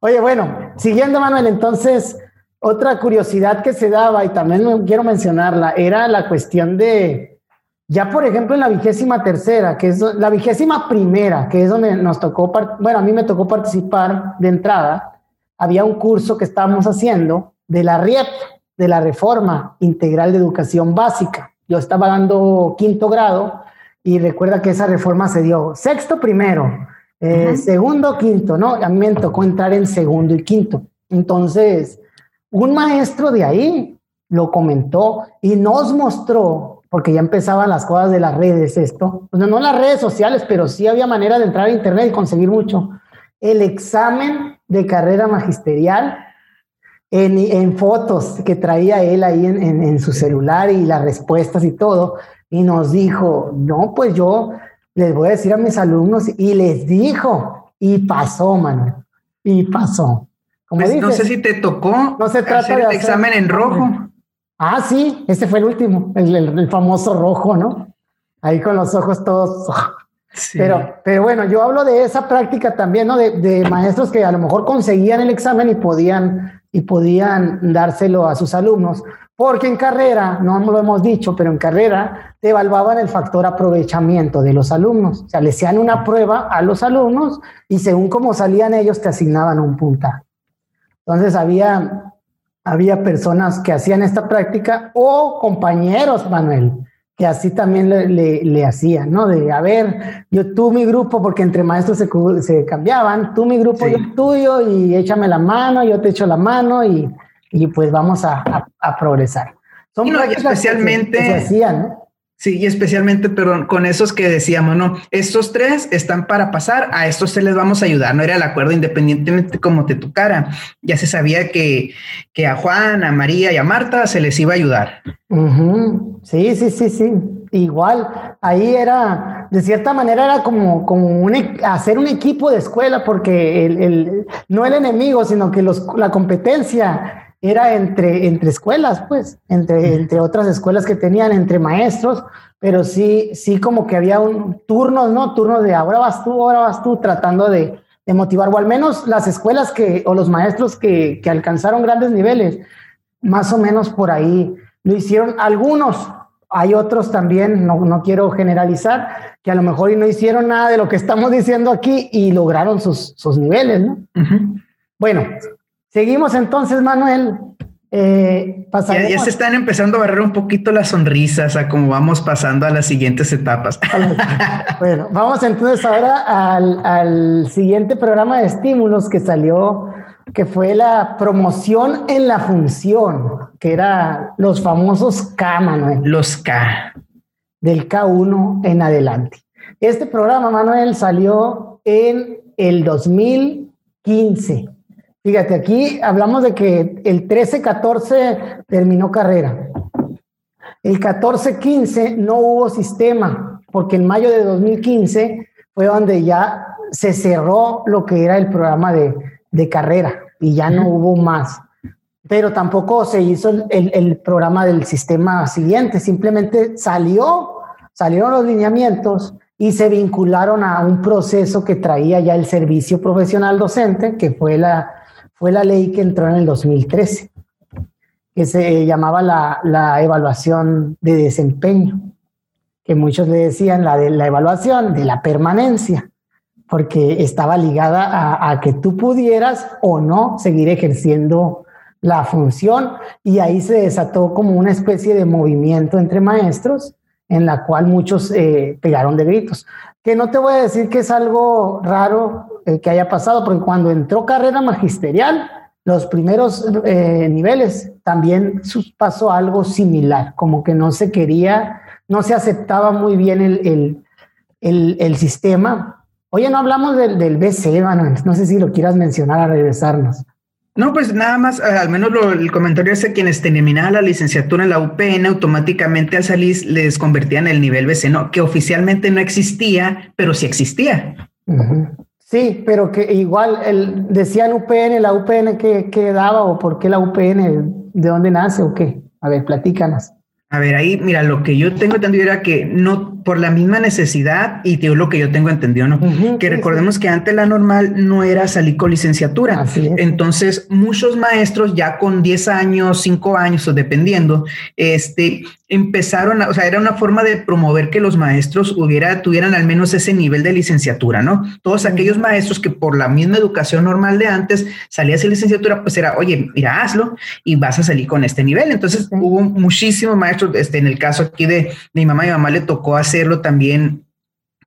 Oye, bueno, siguiendo, Manuel, entonces, otra curiosidad que se daba, y también quiero mencionarla, era la cuestión de, ya, por ejemplo, en la vigésima tercera, que es la vigésima primera, que es donde nos tocó, bueno, a mí me tocó participar de entrada, había un curso que estábamos haciendo de la RIEP, de la Reforma Integral de Educación Básica. Yo estaba dando quinto grado y recuerda que esa reforma se dio sexto primero, eh, segundo quinto, ¿no? A mí me tocó entrar en segundo y quinto. Entonces, un maestro de ahí lo comentó y nos mostró porque ya empezaban las cosas de las redes, esto, pues no las redes sociales, pero sí había manera de entrar a internet y conseguir mucho. El examen de carrera magisterial en, fotos que traía él ahí en, en, su celular y las respuestas y todo, y nos dijo, no, pues yo les voy a decir a mis alumnos, y les dijo, y pasó, mano, y pasó. Como pues no sé si te tocó no se trata hacer el examen en rojo. Ah, sí, ese fue el último, el, famoso rojo, ¿no? Ahí con los ojos todos. Pero, pero bueno, yo hablo de esa práctica también, ¿no? De, maestros que a lo mejor conseguían el examen y podían, y podían dárselo a sus alumnos, porque en carrera, no lo hemos dicho, pero en carrera te evaluaban el factor aprovechamiento de los alumnos. O sea, le hacían una prueba a los alumnos y según cómo salían ellos te asignaban un puntaje. Entonces había había personas que hacían esta práctica o compañeros, Manuel, que así también le, hacían, ¿no? De, a ver, yo tú mi grupo, porque entre maestros se, cambiaban, tú mi grupo, yo tuyo, y échame la mano, yo te echo la mano, y, pues vamos a, progresar. Son especialmente, que se hacían, ¿no? Sí, y especialmente, perdón, con esos que decíamos, no, estos tres están para pasar, a estos tres les vamos a ayudar, no era el acuerdo independientemente como te tocara. Ya se sabía que, que a Juan, a María y a Marta se les iba a ayudar. Sí, sí, sí, sí. Igual, ahí era, de cierta manera era como, como e, hacer un equipo de escuela, porque el, el, no el enemigo, sino que los, la competencia era entre, entre escuelas, pues, entre, entre otras escuelas que tenían, entre maestros, pero sí, sí como que había un turnos, ¿no? Turnos de ahora vas tú, ahora vas tú, tratando de, de motivar, o al menos las escuelas que, o los maestros que, que alcanzaron grandes niveles, más o menos por ahí lo hicieron algunos. Hay otros también, no, no quiero generalizar, que a lo mejor no hicieron nada de lo que estamos diciendo aquí y lograron sus, sus niveles, ¿no? Bueno, Seguimos entonces, Manuel. Eh, ya, se están empezando a barrer un poquito las sonrisas a cómo vamos pasando a las siguientes etapas. *laughs* bueno, vamos entonces ahora al, siguiente programa de estímulos que salió, que fue la promoción en la función, que era los famosos K, Manuel. Los K. Del K1 en adelante. Este programa, Manuel, salió en el 2015 Fíjate, aquí hablamos de que el 13-14 terminó carrera. El 14-15 no hubo sistema, porque en mayo de 2015 fue donde ya se cerró lo que era el programa de, carrera y ya no hubo más. Pero tampoco se hizo el, el, programa del sistema siguiente, simplemente salió, salieron los lineamientos y se vincularon a un proceso que traía ya el servicio profesional docente, que fue la, fue la ley que entró en el 2013, que se llamaba la, evaluación de desempeño, que muchos le decían la de la evaluación de la permanencia, porque estaba ligada a, que tú pudieras o no seguir ejerciendo la función y ahí se desató como una especie de movimiento entre maestros en la cual muchos eh, pegaron de gritos. Que no te voy a decir que es algo raro eh, que haya pasado, porque cuando entró carrera magisterial, los primeros eh, niveles también pasó algo similar, como que no se quería, no se aceptaba muy bien el, el, el, sistema. Oye, no hablamos del, del BC, no sé si lo quieras mencionar a regresarnos. No, pues nada más, eh, al menos el comentario es que quienes terminaban la licenciatura en la UPN automáticamente al salir les convertían en el nivel BC, no, que oficialmente no existía, pero sí existía. Sí, pero que igual el, decían UPN, la UPN que, que daba o por qué la UPN, de dónde nace o qué. A ver, platícanos. A ver, ahí, mira, lo que yo tengo entendido era que no, por la misma necesidad, y digo lo que yo tengo entendido, ¿no? que recordemos que antes la normal no era salir con licenciatura. Entonces, muchos maestros ya con 10 años, 5 años, o dependiendo, este, empezaron, a, o sea, era una forma de promover que los maestros hubiera, tuvieran al menos ese nivel de licenciatura, ¿no? Todos aquellos maestros que por la misma educación normal de antes salías de licenciatura, pues era, oye, mira, hazlo y vas a salir con este nivel. Entonces hubo muchísimos maestros, este, en el caso aquí de, de mi mamá, mi mamá le tocó hacerlo también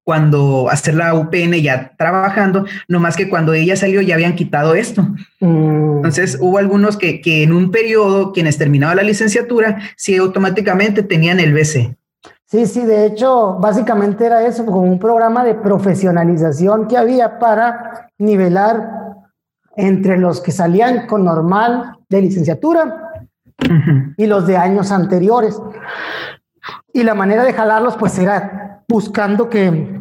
cuando hacer la UPN ya trabajando, no más que cuando ella salió ya habían quitado esto. Mm. Entonces hubo algunos que, que, en un periodo, quienes terminaban la licenciatura, sí automáticamente tenían el BC. Sí, sí, de hecho, básicamente era eso, como un programa de profesionalización que había para nivelar entre los que salían con normal de licenciatura y los de años anteriores. Y la manera de jalarlos, pues era buscando que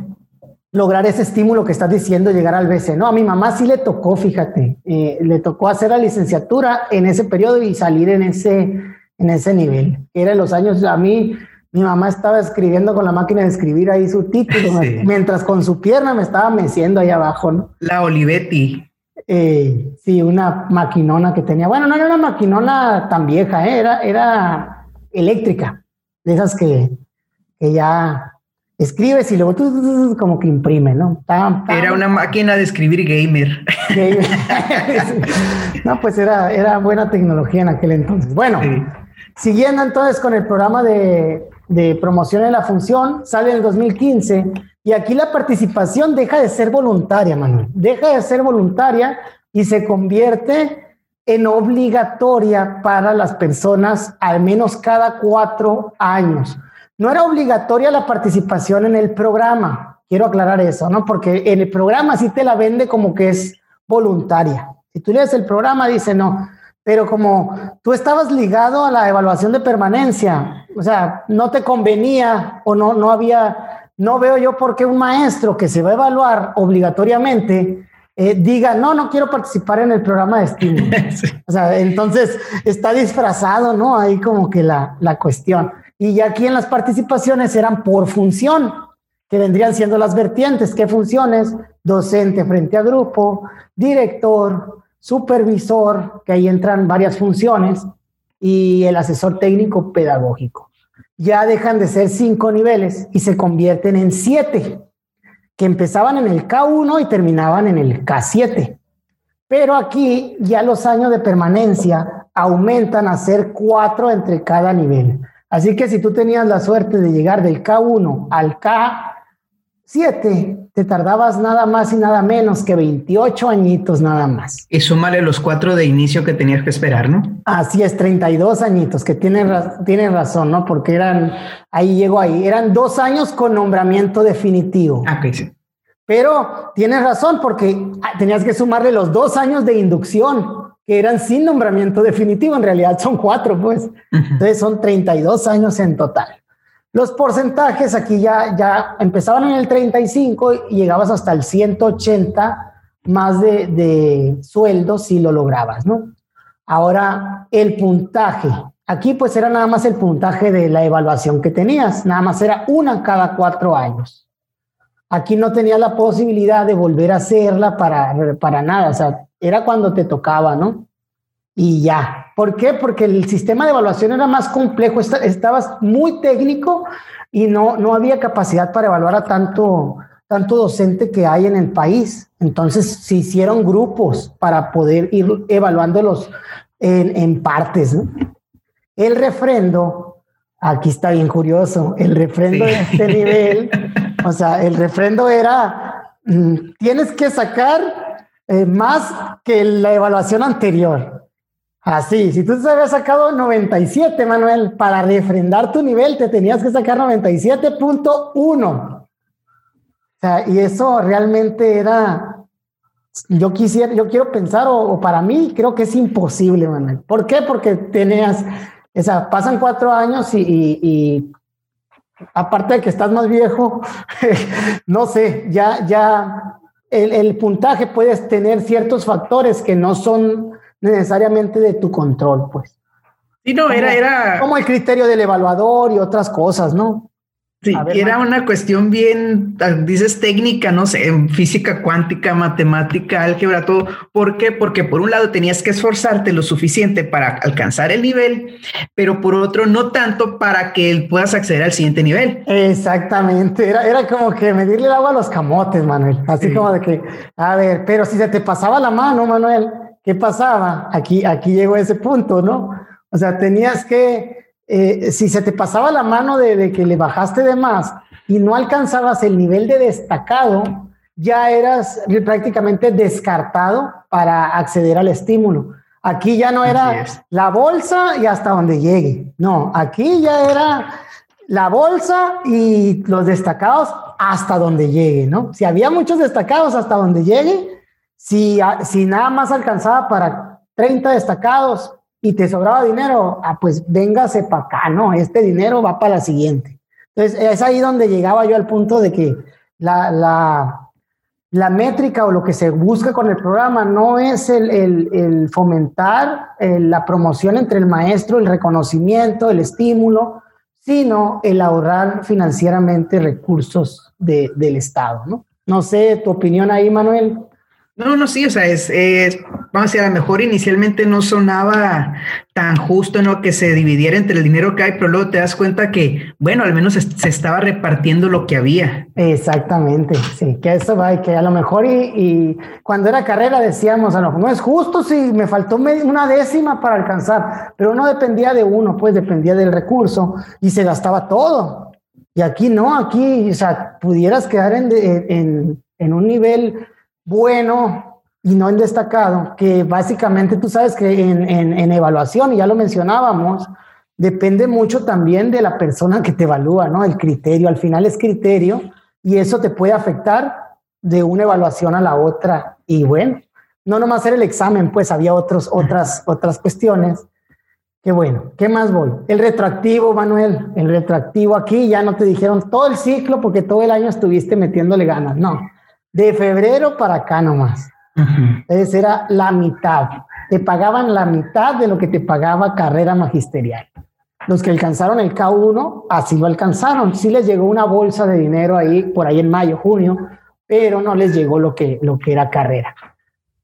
lograr ese estímulo que estás diciendo, llegar al BC. No, a mi mamá sí le tocó, fíjate, eh, le tocó hacer la licenciatura en ese periodo y salir en ese, en ese nivel. Era en los años, a mí, mi mamá estaba escribiendo con la máquina de escribir ahí su título, mientras con su pierna me estaba meciendo ahí abajo, ¿no? La Olivetti. Eh, sí, una maquinona que tenía. Bueno, no era una maquinona tan vieja, ¿eh? era, era eléctrica, de esas que, que ya escribes y luego tú, como que imprime, ¿no? Era una máquina de escribir gamer. *laughs* no, pues era, era buena tecnología en aquel entonces. Bueno, siguiendo entonces con el programa de, de promoción en la función, sale en el 2015 y aquí la participación deja de ser voluntaria, Manuel. Deja de ser voluntaria y se convierte en obligatoria para las personas al menos cada cuatro años. No era obligatoria la participación en el programa, quiero aclarar eso, ¿no? Porque en el programa sí te la vende como que es voluntaria. Si tú lees el programa, dice no, pero como tú estabas ligado a la evaluación de permanencia, o sea, no te convenía o no, no había, no veo yo por qué un maestro que se va a evaluar obligatoriamente eh, diga, no, no quiero participar en el programa de estímulo. *laughs* O sea, entonces está disfrazado, ¿no? Ahí como que la, la cuestión. Y ya aquí en las participaciones eran por función, que vendrían siendo las vertientes. ¿Qué funciones? Docente frente a grupo, director, supervisor, que ahí entran varias funciones, y el asesor técnico pedagógico. Ya dejan de ser cinco niveles y se convierten en siete, que empezaban en el K1 y terminaban en el K7. Pero aquí ya los años de permanencia aumentan a ser cuatro entre cada nivel. Así que si tú tenías la suerte de llegar del K1 al K7, te tardabas nada más y nada menos que 28 añitos nada más. Y súmale los cuatro de inicio que tenías que esperar, ¿no? Así es, 32 añitos, que tienen, tienen razón, ¿no? Porque eran, ahí llegó ahí, eran dos años con nombramiento definitivo. Ah, sí. Pero tienes razón, porque tenías que sumarle los dos años de inducción que eran sin nombramiento definitivo, en realidad son cuatro, pues. Entonces son 32 años en total. Los porcentajes aquí ya, ya empezaban en el 35 y llegabas hasta el 180 más de, de sueldo si lo lograbas, ¿no? Ahora, el puntaje. Aquí pues era nada más el puntaje de la evaluación que tenías, nada más era una cada cuatro años. Aquí no tenías la posibilidad de volver a hacerla para, para nada, o sea, era cuando te tocaba, ¿no? Y ya. ¿Por qué? Porque el sistema de evaluación era más complejo, estabas muy técnico y no, no había capacidad para evaluar a tanto, tanto docente que hay en el país. Entonces se hicieron grupos para poder ir evaluándolos en, en partes. ¿no? El refrendo, aquí está bien curioso, el refrendo de este nivel, o sea, el refrendo era, mm, tienes que sacar eh, más que la evaluación anterior. Así, si tú te habías sacado 97, Manuel, para refrendar tu nivel te tenías que sacar 97.1. O sea, y eso realmente era, yo quisiera, yo quiero pensar, o, para mí creo que es imposible, Manuel. ¿Por qué? Porque tenías, o sea, pasan cuatro años y, aparte de que estás más viejo, *laughs* no sé, ya, ya el, el, puntaje puedes tener ciertos factores que no son necesariamente de tu control, pues. Sí, no, era, era. Como el criterio del evaluador y otras cosas, ¿no? Sí, era una cuestión bien, dices técnica, no sé, en física cuántica, matemática, álgebra, todo. ¿Por qué? Porque por un lado tenías que esforzarte lo suficiente para alcanzar el nivel, pero por otro no tanto para que puedas acceder al siguiente nivel. Exactamente, era, era como que medirle el agua a los camotes, Manuel. Así como de que, a ver, pero si se te pasaba la mano, Manuel, ¿qué pasaba? Aquí, aquí llegó ese punto, ¿no? O sea, tenías que eh, si se te pasaba la mano de, que le bajaste de más y no alcanzabas el nivel de destacado, ya eras prácticamente descartado para acceder al estímulo. Aquí ya no era la bolsa y hasta donde llegue. No, aquí ya era la bolsa y los destacados hasta donde llegue, ¿no? Si había muchos destacados hasta donde llegue, si, si nada más alcanzaba para 30 destacados, y te sobraba dinero, ah, pues véngase para acá, ¿no? Este dinero va para la siguiente. Entonces, es ahí donde llegaba yo al punto de que la, la, la métrica o lo que se busca con el programa no es el, el, fomentar eh, la promoción entre el maestro, el reconocimiento, el estímulo, sino el ahorrar financieramente recursos de, del Estado, ¿no? No sé tu opinión ahí, Manuel. No, no, sí, o sea, es, vamos a decir, a lo mejor inicialmente no sonaba tan justo en lo que se dividiera entre el dinero que hay, pero luego te das cuenta que, bueno, al menos se estaba repartiendo lo que había. Exactamente, sí, que eso va, y que a lo mejor, y, cuando era carrera decíamos, a lo no es justo si me faltó una décima para alcanzar, pero no dependía de uno, pues dependía del recurso y se gastaba todo. Y aquí no, aquí, o sea, pudieras quedar en, en, en un nivel bueno y no en destacado, que básicamente tú sabes que en, en, evaluación, y ya lo mencionábamos, depende mucho también de la persona que te evalúa, ¿no? El criterio, al final es criterio y eso te puede afectar de una evaluación a la otra. Y bueno, no nomás hacer el examen, pues había otros, otras, otras cuestiones. Qué bueno, ¿qué más voy? El retroactivo, Manuel, el retroactivo aquí ya no te dijeron todo el ciclo porque todo el año estuviste metiéndole ganas, no de febrero para acá nomás. Entonces era la mitad. Te pagaban la mitad de lo que te pagaba carrera magisterial. Los que alcanzaron el K1, así lo alcanzaron. Sí les llegó una bolsa de dinero ahí, por ahí en mayo, junio, pero no les llegó lo que, lo que era carrera.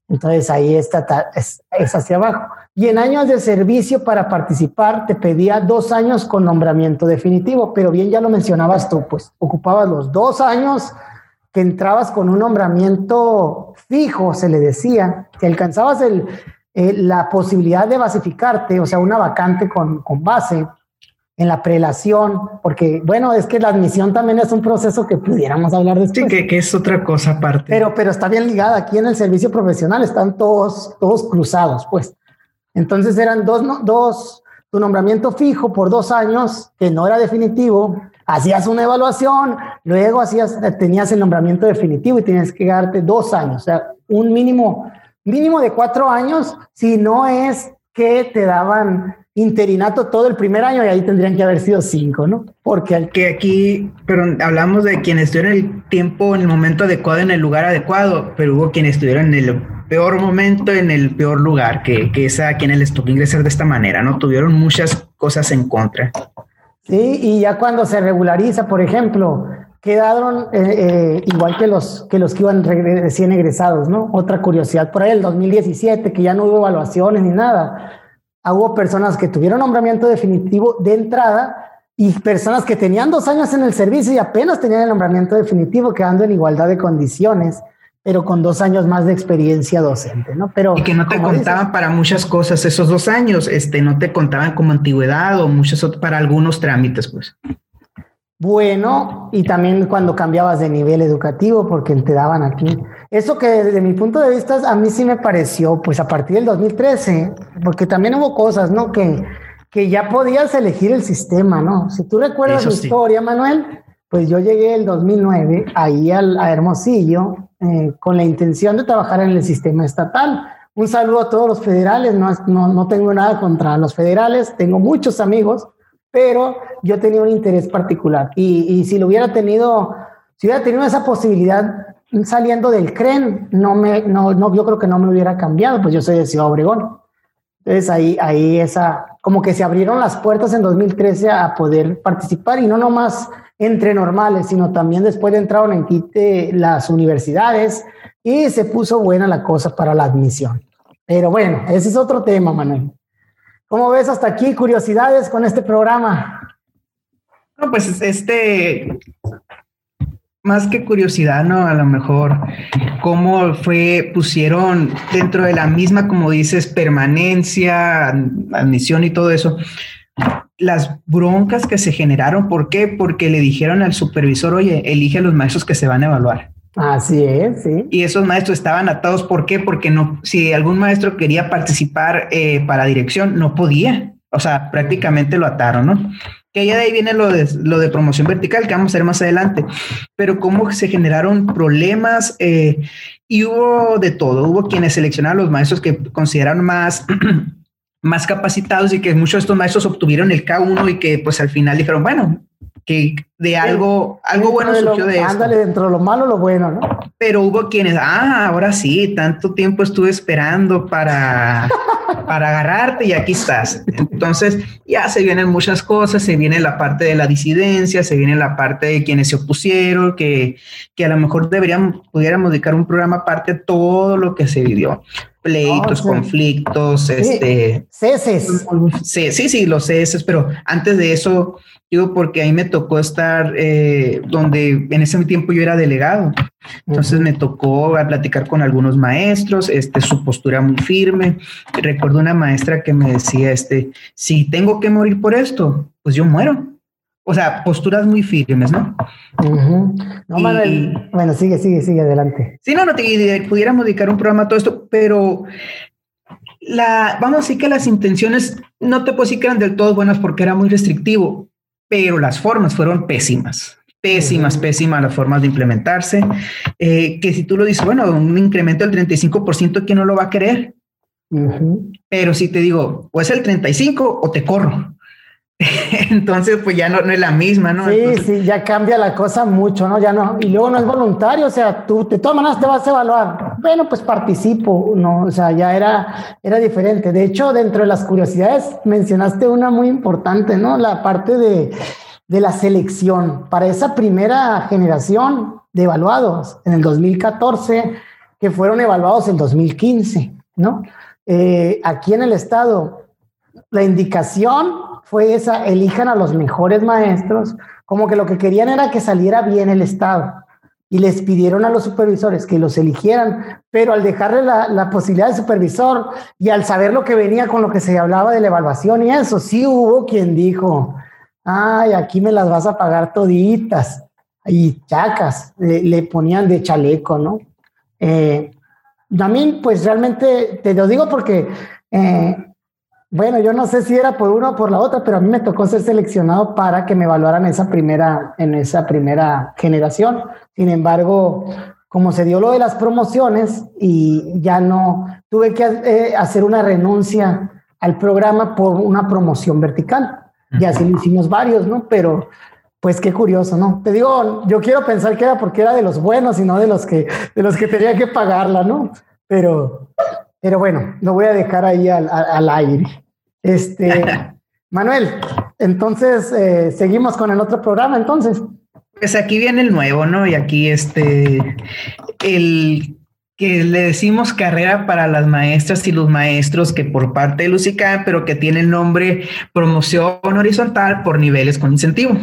Entonces ahí está, es, es hacia abajo. Y en años de servicio para participar te pedía dos años con nombramiento definitivo, pero bien ya lo mencionabas tú, pues ocupabas los dos años que entrabas con un nombramiento fijo, se le decía, que alcanzabas el, eh, la posibilidad de basificarte, o sea, una vacante con, con base en la prelación, porque bueno, es que la admisión también es un proceso que pudiéramos hablar después. Sí, que, es otra cosa aparte. Pero, pero está bien ligada aquí en el servicio profesional, están todos, todos cruzados, pues. Entonces eran dos, dos, tu nombramiento fijo por dos años, que no era definitivo, hacías una evaluación, luego hacías, tenías el nombramiento definitivo y tienes que darte dos años, o sea, un mínimo, mínimo de cuatro años, si no es que te daban interinato todo el primer año y ahí tendrían que haber sido cinco, ¿no? Porque que aquí, pero hablamos de quienes estuvieron el tiempo en el momento adecuado, en el lugar adecuado, pero hubo quienes estuvieron en el peor momento, en el peor lugar, que, que es a quienes les tocó ingresar de esta manera, ¿no? Tuvieron muchas cosas en contra. Sí, y ya cuando se regulariza, por ejemplo, quedaron eh, eh, igual que los, que los que iban recién egresados, ¿no? Otra curiosidad, por ahí el 2017, que ya no hubo evaluaciones ni nada, hubo personas que tuvieron nombramiento definitivo de entrada y personas que tenían dos años en el servicio y apenas tenían el nombramiento definitivo, quedando en igualdad de condiciones pero con dos años más de experiencia docente, ¿no? Pero y que no te contaban para muchas cosas esos dos años, este, no te contaban como antigüedad o muchas para algunos trámites, pues. Bueno, y también cuando cambiabas de nivel educativo, porque te daban aquí. Eso que desde mi punto de vista a mí sí me pareció, pues a partir del 2013, porque también hubo cosas, ¿no? Que, que ya podías elegir el sistema, ¿no? Si tú recuerdas la historia, Manuel, pues yo llegué el 2009 ahí al, a Hermosillo eh, con la intención de trabajar en el sistema estatal. Un saludo a todos los federales, no, no, no tengo nada contra los federales, tengo muchos amigos, pero yo tenía un interés particular y, y si lo hubiera tenido, si hubiera tenido esa posibilidad saliendo del CREN, no me, no, no, yo creo que no me hubiera cambiado, pues yo soy de Ciudad Obregón. Entonces ahí, ahí esa, como que se abrieron las puertas en 2013 a poder participar y no nomás entre normales, sino también después entraron en quite las universidades y se puso buena la cosa para la admisión. Pero bueno, ese es otro tema, Manuel. ¿Cómo ves hasta aquí curiosidades con este programa? No, pues este, más que curiosidad, ¿no? A lo mejor, cómo fue, pusieron dentro de la misma, como dices, permanencia, admisión y todo eso, las broncas que se generaron. ¿Por qué? Porque le dijeron al supervisor, oye, elige a los maestros que se van a evaluar. Así es, sí. Y esos maestros estaban atados. ¿Por qué? Porque no, si algún maestro quería participar eh, para dirección, no podía. O sea, prácticamente lo ataron, ¿no? Que ya de ahí viene lo de, lo de promoción vertical, que vamos a ver más adelante. Pero cómo se generaron problemas eh, y hubo de todo. Hubo quienes seleccionaron a los maestros que consideraron más *clears throat* más capacitados y que muchos de estos maestros obtuvieron el K1 y que pues al final dijeron, bueno, que de algo, algo bueno surgió de, eso. Ándale, dentro de lo malo, lo bueno, ¿no? Pero hubo quienes, ah, ahora sí, tanto tiempo estuve esperando para, para agarrarte y aquí estás. Entonces ya se vienen muchas cosas, se viene la parte de la disidencia, se viene la parte de quienes se opusieron, que, que a lo mejor deberíamos, pudiéramos dedicar un programa aparte de todo lo que se vivió pleitos, conflictos, este... Ceses. Sí, sí, sí, los ceses, pero antes de eso, digo, porque ahí me tocó estar eh, donde en ese tiempo yo era delegado. Entonces me tocó platicar con algunos maestros, este, su postura muy firme. Recuerdo una maestra que me decía, este, si tengo que morir por esto, pues yo muero o sea, posturas muy firmes, ¿no? No, Manuel, bueno, sigue, sigue, sigue adelante. Sí, no, no, te, pudiéramos dedicar un programa a todo esto, pero la, vamos a decir que las intenciones no te puedo decir que eran del todo buenas porque era muy restrictivo, pero las formas fueron pésimas. Pésimas, pésimas las formas de implementarse. Eh, que si tú lo dices, bueno, un incremento del 35%, ¿quién no lo va a querer? Pero si te digo, o es el 35 o te corro. *laughs* Entonces, pues ya no, no, es la misma, ¿no? Sí, sí, ya cambia la cosa mucho, ¿no? Ya no, y luego no es voluntario, o sea, tú de todas maneras te vas a evaluar. Bueno, pues participo, ¿no? O sea, ya era, era diferente. De hecho, dentro de las curiosidades mencionaste una muy importante, ¿no? La parte de, de la selección. Para esa primera generación de evaluados en el 2014, que fueron evaluados en 2015, ¿no? Eh, aquí en el estado, la indicación fue esa, elijan a los mejores maestros, como que lo que querían era que saliera bien el Estado. Y les pidieron a los supervisores que los eligieran, pero al dejarle la, posibilidad de supervisor y al saber lo que venía con lo que se hablaba de la evaluación y eso, sí hubo quien dijo, ay, aquí me las vas a pagar toditas. Y chacas, le, ponían de chaleco, ¿no? Eh, también, pues realmente te lo digo porque eh, bueno, yo no sé si era por una o por la otra, pero a mí me tocó ser seleccionado para que me evaluaran esa primera, en esa primera generación. Sin embargo, como se dio lo de las promociones y ya no tuve que eh, hacer una renuncia al programa por una promoción vertical. Y así lo hicimos varios, ¿no? Pero pues qué curioso, ¿no? Te digo, yo quiero pensar que era porque era de los buenos y no de los que, de los que tenía que pagarla, ¿no? Pero, pero bueno, lo voy a dejar ahí al, al aire. Este, *laughs* Manuel, entonces eh, seguimos con el otro programa, entonces. Pues aquí viene el nuevo, ¿no? Y aquí este, el que le decimos carrera para las maestras y los maestros que por parte de Lucica, pero que tiene el nombre promoción horizontal por niveles con incentivo.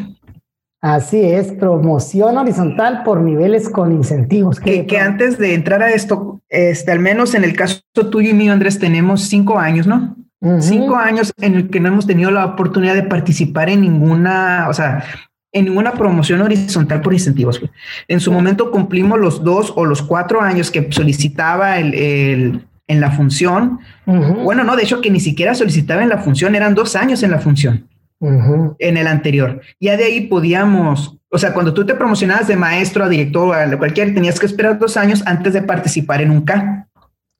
Así es, promoción horizontal por niveles con incentivos. Que, que antes de entrar a esto, este, al menos en el caso tuyo y mío, Andrés, tenemos cinco años, ¿no? Cinco años en el que no hemos tenido la oportunidad de participar en ninguna, o sea, en ninguna promoción horizontal por incentivos. En su momento cumplimos los dos o los cuatro años que solicitaba el, en la función. Bueno, no, de hecho que ni siquiera solicitaba en la función, eran dos años en la función. En el anterior. Ya de ahí podíamos, o sea, cuando tú te promocionabas de maestro a director a cualquier, tenías que esperar dos años antes de participar en un K.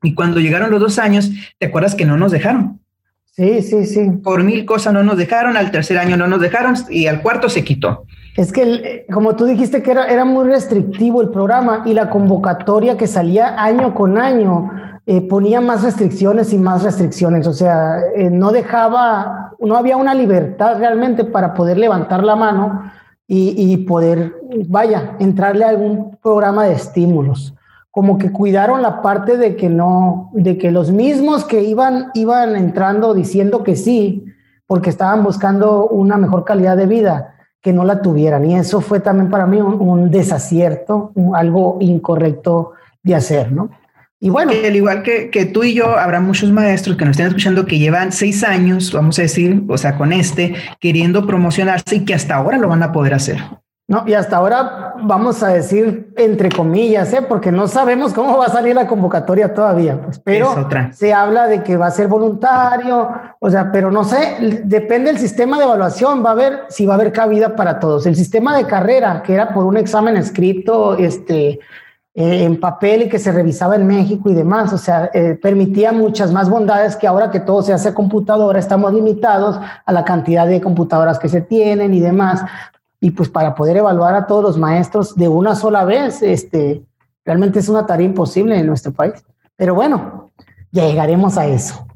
Y cuando llegaron los dos años, ¿te acuerdas que no nos dejaron? Sí, sí, sí. Por mil cosas no nos dejaron, al tercer año no nos dejaron y al cuarto se quitó. Es que, como tú dijiste, que era, era muy restrictivo el programa y la convocatoria que salía año con año eh, ponía más restricciones y más restricciones. O sea, eh, no dejaba, no había una libertad realmente para poder levantar la mano y, poder, vaya, entrarle a algún programa de estímulos. Como que cuidaron la parte de que no, de que los mismos que iban, iban entrando diciendo que sí, porque estaban buscando una mejor calidad de vida, que no la tuvieran. Y eso fue también para mí un, un desacierto, algo incorrecto de hacer, ¿no? Y bueno. al igual que, que, tú y yo, habrá muchos maestros que nos estén escuchando que llevan seis años, vamos a decir, o sea, con este, queriendo promocionarse y que hasta ahora lo van a poder hacer. No, y hasta ahora vamos a decir entre comillas, ¿eh? porque no sabemos cómo va a salir la convocatoria todavía, pues, pero se habla de que va a ser voluntario, o sea, pero no sé, depende del sistema de evaluación, va a ver si va a haber cabida para todos. El sistema de carrera, que era por un examen escrito, este, eh, en papel y que se revisaba en México y demás. O sea, eh, permitía muchas más bondades que ahora que todo se hace computadora, estamos limitados a la cantidad de computadoras que se tienen y demás. Y pues para poder evaluar a todos los maestros de una sola vez, este, realmente es una tarea imposible en nuestro país. Pero bueno, llegaremos a eso.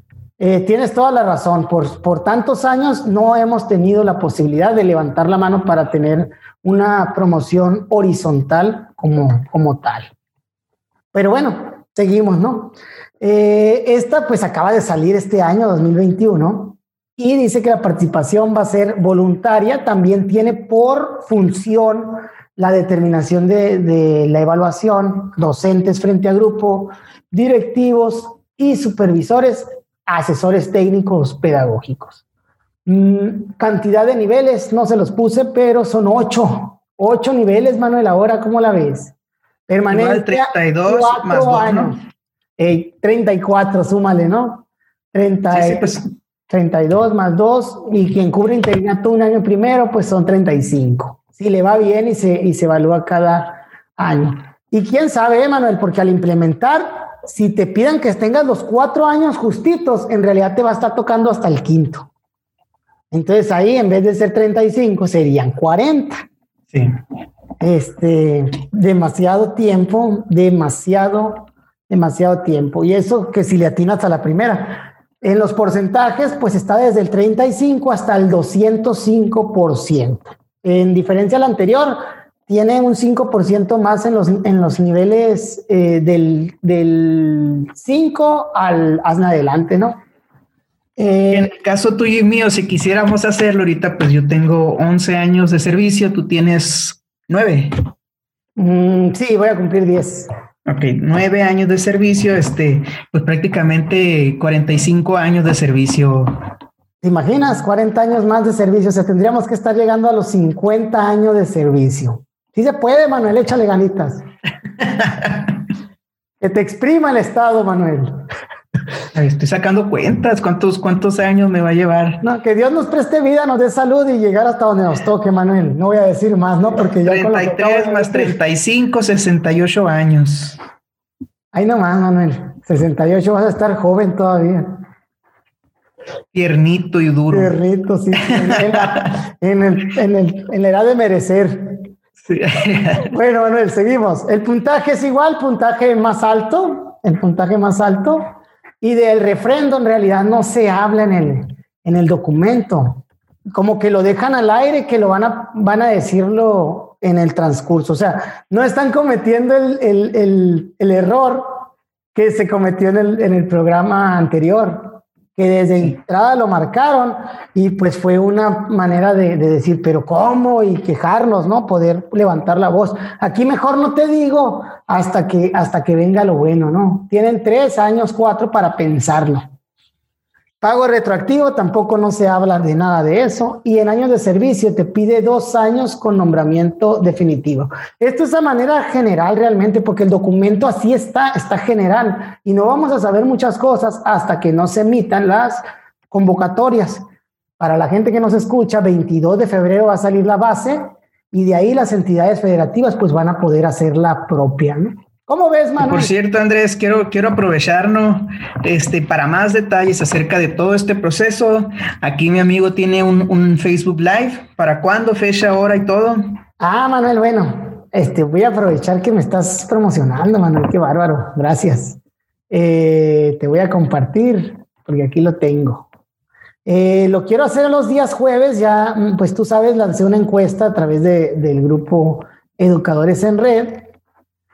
Eh, tienes toda la razón. Por, por tantos años no hemos tenido la posibilidad de levantar la mano para tener una promoción horizontal como, como tal. Pero bueno, seguimos, ¿no? Eh, esta pues acaba de salir este año 2021 y dice que la participación va a ser voluntaria, también tiene por función la determinación de, de la evaluación, docentes frente a grupo, directivos y supervisores, asesores técnicos pedagógicos. Mm, cantidad de niveles, no se los puse, pero son ocho. Ocho niveles, Manuel, ahora, ¿cómo la ves? Permanencia. 32 más 2, años. 34, súmale, ¿no? 30, 32 pues. más 2, y quien cubre interinato un año primero, pues son 35. Si le va bien y se, y se evalúa cada año. Y quién sabe, Manuel, porque al implementar, si te piden que tengas los cuatro años justitos, en realidad te va a estar tocando hasta el quinto. Entonces ahí en vez de ser 35 serían 40. Sí. Este, demasiado tiempo, demasiado, demasiado tiempo. Y eso que si le atinas a la primera. En los porcentajes, pues está desde el 35 hasta el 205%. En diferencia al anterior, tiene un 5% más en los, en los niveles eh, del, del 5 al hazme adelante, ¿no? Eh, en el caso tuyo y mío, si quisiéramos hacerlo ahorita, pues yo tengo 11 años de servicio, tú tienes 9. Mm, sí, voy a cumplir 10. Ok, 9 años de servicio, este, pues prácticamente 45 años de servicio. ¿Te imaginas? 40 años más de servicio, o sea, tendríamos que estar llegando a los 50 años de servicio. Sí se puede, Manuel, échale ganitas. *laughs* que te exprima el Estado, Manuel. Estoy sacando cuentas, ¿cuántos, cuántos años me va a llevar? No, que Dios nos preste vida, nos dé salud y llegar hasta donde nos toque, Manuel. No voy a decir más, ¿no? Porque ya 33 más 35, 68 años. Ahí nomás, Manuel. 68 vas a estar joven todavía. Tiernito y duro. Tiernito, sí. En, el, en, el, en la edad de merecer. Sí. *laughs* bueno, Manuel, seguimos. El puntaje es igual, puntaje más alto, el puntaje más alto y del refrendo en realidad no se habla en el, en el documento. Como que lo dejan al aire, que lo van a, van a decirlo en el transcurso. O sea, no están cometiendo el, el, el, error que se cometió en el, en el programa anterior que desde entrada lo marcaron y pues fue una manera de, decir, pero ¿cómo? Y quejarnos, ¿no? Poder levantar la voz. Aquí mejor no te digo hasta que, hasta que venga lo bueno, ¿no? Tienen tres años, cuatro para pensarlo. Pago retroactivo, tampoco no se habla de nada de eso. Y en años de servicio te pide dos años con nombramiento definitivo. Esto es a manera general realmente, porque el documento así está, está general. Y no vamos a saber muchas cosas hasta que no se emitan las convocatorias Para la gente que nos escucha, 22 de febrero va a salir la base y de ahí las entidades federativas pues van a poder hacer la propia, ¿no? ¿Cómo ves, Manuel? Por cierto, Andrés, quiero, quiero aprovecharnos este, para más detalles acerca de todo este proceso. Aquí mi amigo tiene un, un, Facebook Live. ¿Para cuándo? Fecha, hora y todo. Ah, Manuel, bueno, este, voy a aprovechar que me estás promocionando, Manuel. Qué bárbaro. Gracias. Eh, te voy a compartir, porque aquí lo tengo. Eh, lo quiero hacer los días jueves, ya, pues tú sabes, lancé una encuesta a través de, del grupo Educadores en Red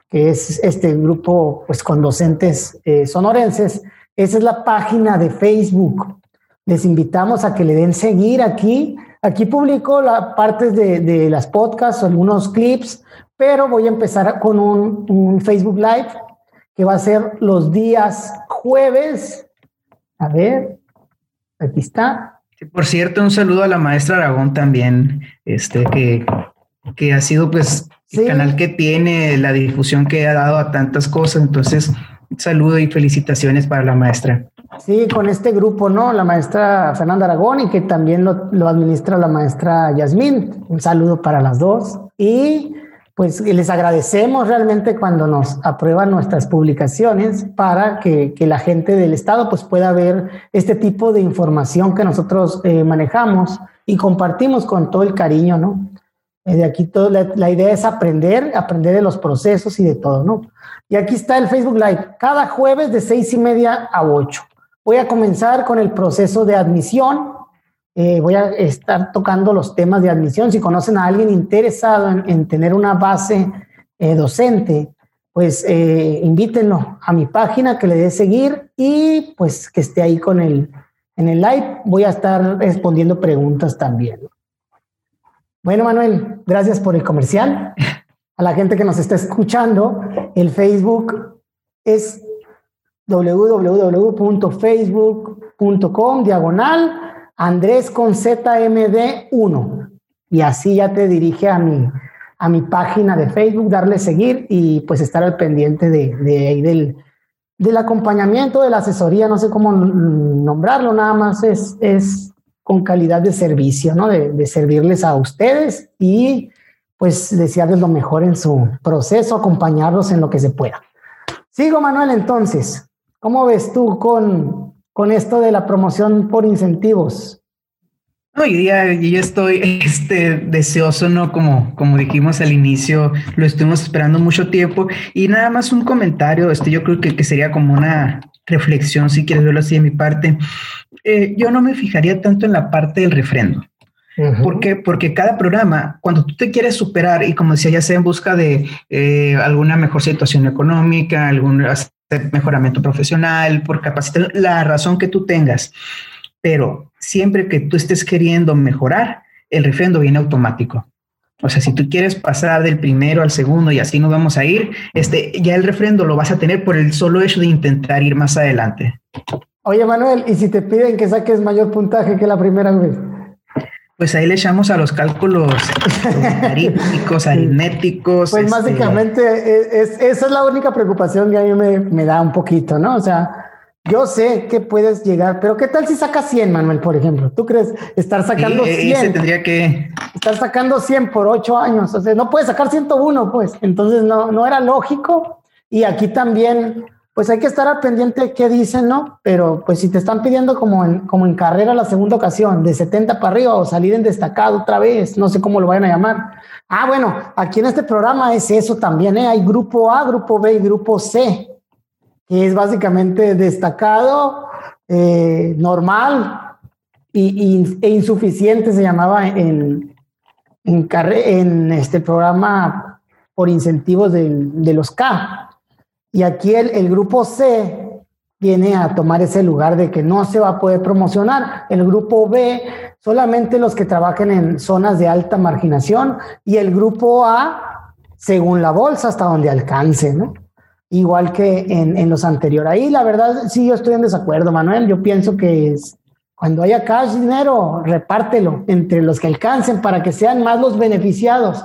que es este grupo pues con docentes eh, sonorenses. Esa es la página de Facebook. Les invitamos a que le den seguir aquí. Aquí publico la partes de, de las podcasts, algunos clips, pero voy a empezar con un, un Facebook Live que va a ser los días jueves. A ver, aquí está. Por cierto, un saludo a la maestra Aragón también, este, que, que ha sido pues el canal que tiene, la difusión que ha dado a tantas cosas. Entonces, saludo y felicitaciones para la maestra. Sí, con este grupo, ¿no? La maestra Fernanda Aragón y que también lo, lo administra la maestra Yasmín. Un saludo para las dos. Y pues les agradecemos realmente cuando nos aprueban nuestras publicaciones para que, que, la gente del Estado pues pueda ver este tipo de información que nosotros eh, manejamos y compartimos con todo el cariño, ¿no? Eh, de aquí todo, la, idea es aprender, aprender de los procesos y de todo, ¿no? Y aquí está el Facebook Live, cada jueves de seis y media a ocho. Voy a comenzar con el proceso de admisión. Eh, voy a estar tocando los temas de admisión. Si conocen a alguien interesado en, en tener una base eh, docente, pues eh, invítenlo a mi página, que le dé seguir y pues que esté ahí con el, en el live. Voy a estar respondiendo preguntas también. Bueno, Manuel, gracias por el comercial. A la gente que nos está escuchando, el Facebook es www.facebook.com diagonal Andrés con ZMD1 y así ya te dirige a mi, a mi página de Facebook, darle seguir y pues estar al pendiente de, de, del, del acompañamiento, de la asesoría, no sé cómo nombrarlo, nada más es, es con calidad de servicio, ¿no? De, de, servirles a ustedes y pues desearles lo mejor en su proceso, acompañarlos en lo que se pueda. Sigo, Manuel, entonces, ¿cómo ves tú con, con esto de la promoción por incentivos? Hoy día yo estoy este, deseoso, ¿no? Como, como dijimos al inicio, lo estuvimos esperando mucho tiempo y nada más un comentario, este, yo creo que, que sería como una reflexión, si quieres verlo así de mi parte eh, yo no me fijaría tanto en la parte del refrendo. Uh -huh. ¿Por qué? Porque cada programa, cuando tú te quieres superar y como decía, ya sea en busca de eh, alguna mejor situación económica, algún mejoramiento profesional, por capacitar la razón que tú tengas, pero siempre que tú estés queriendo mejorar, el refrendo viene automático. O sea, si tú quieres pasar del primero al segundo y así nos vamos a ir, este, ya el refrendo lo vas a tener por el solo hecho de intentar ir más adelante. Oye, Manuel, ¿y si te piden que saques mayor puntaje que la primera vez? Pues ahí le echamos a los cálculos aritméticos, *laughs* aritméticos. Pues este... básicamente es, es, esa es la única preocupación que a mí me, me, da un poquito, ¿no? O sea, yo sé que puedes llegar, pero ¿qué tal si sacas 100, Manuel, por ejemplo? ¿Tú crees estar sacando sí, 100? Ese tendría que... Estar sacando 100 por 8 años, o sea, no puedes sacar 101, pues. Entonces no, no era lógico. Y aquí también pues hay que estar al pendiente de qué dicen, ¿no? Pero pues si te están pidiendo como en, como en carrera la segunda ocasión, de 70 para arriba o salir en destacado otra vez, no sé cómo lo vayan a llamar. Ah, bueno, aquí en este programa es eso también, ¿eh? Hay grupo A, grupo B y grupo C, que es básicamente destacado, eh, normal y, e insuficiente se llamaba en, en, en este programa por incentivos de los K. Y aquí el, el, grupo C viene a tomar ese lugar de que no se va a poder promocionar. El grupo B, solamente los que trabajen en zonas de alta marginación. Y el grupo A, según la bolsa, hasta donde alcance, ¿no? Igual que en, en los anteriores. Ahí, la verdad, sí, yo estoy en desacuerdo, Manuel. Yo pienso que es, cuando haya cash dinero, repártelo entre los que alcancen para que sean más los beneficiados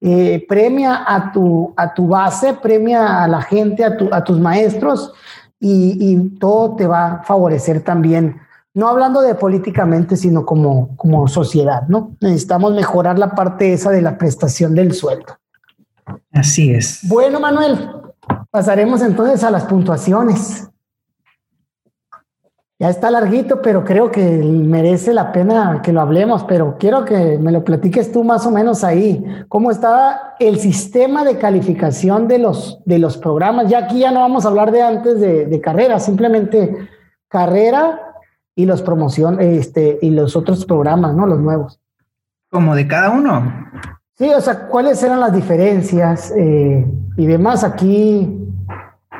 eh, premia a tu, a tu base, premia a la gente, a, tu, a tus maestros y, y, todo te va a favorecer también no hablando de políticamente, sino como, como sociedad, ¿no? Necesitamos mejorar la parte esa de la prestación del sueldo. Así es. Bueno, Manuel, pasaremos entonces a las puntuaciones. Ya está larguito, pero creo que merece la pena que lo hablemos, pero quiero que me lo platiques tú más o menos ahí. ¿Cómo estaba el sistema de calificación de los, de los programas? Ya aquí ya no vamos a hablar de antes de, de carrera, simplemente carrera y los promoción, este, y los otros programas, ¿no? Los nuevos. Como de cada uno. Sí, o sea, ¿cuáles eran las diferencias eh, y demás? Aquí,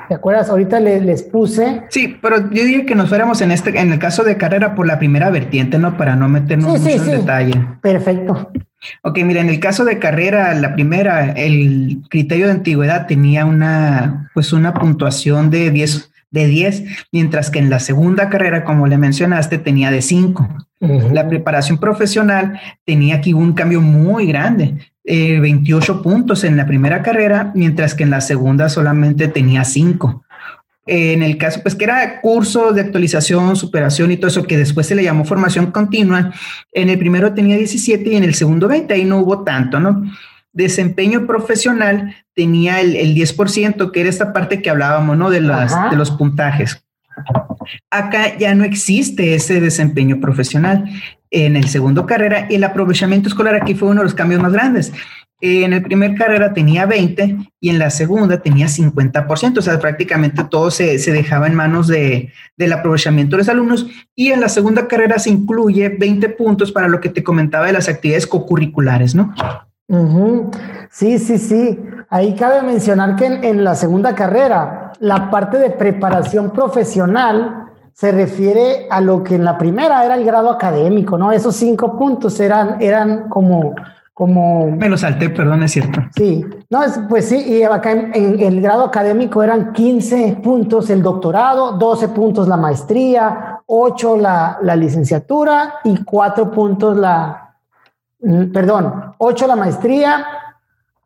¿te acuerdas? Ahorita les, puse. Sí, pero yo diría que nos fuéramos en este, en el caso de carrera por la primera vertiente, ¿no? Para no meternos mucho en detalle. Perfecto. Ok, mira, en el caso de carrera, la primera, el criterio de antigüedad tenía una, pues una puntuación de 10, de 10, mientras que en la segunda carrera, como le mencionaste, tenía de 5. La preparación profesional tenía aquí un cambio muy grande, 28 eh, puntos en la primera carrera, mientras que en la segunda solamente tenía 5. en el caso, pues que era curso de actualización, superación y todo eso, que después se le llamó formación continua, en el primero tenía 17 y en el segundo 20, ahí no hubo tanto, ¿no? desempeño profesional tenía el, 10%, que era esta parte que hablábamos, ¿no? De, las, de los puntajes. Acá ya no existe ese desempeño profesional. En el segundo carrera, el aprovechamiento escolar aquí fue uno de los cambios más grandes. En el primer carrera tenía 20 y en la segunda tenía 50%, o sea, prácticamente todo se, se dejaba en manos de, del aprovechamiento de los alumnos y en la segunda carrera se incluye 20 puntos para lo que te comentaba de las actividades cocurriculares, ¿no? Sí, sí, sí. Ahí cabe mencionar que en, la segunda carrera, la parte de preparación profesional se refiere a lo que en la primera era el grado académico, ¿no? Esos cinco puntos eran, eran como, como... Me lo salté, perdón, es cierto. Sí, no, pues sí, y acá en, el grado académico eran 15 puntos el doctorado, 12 puntos la maestría, 8 la, la licenciatura y 4 puntos la, Mm, perdón, ocho la maestría,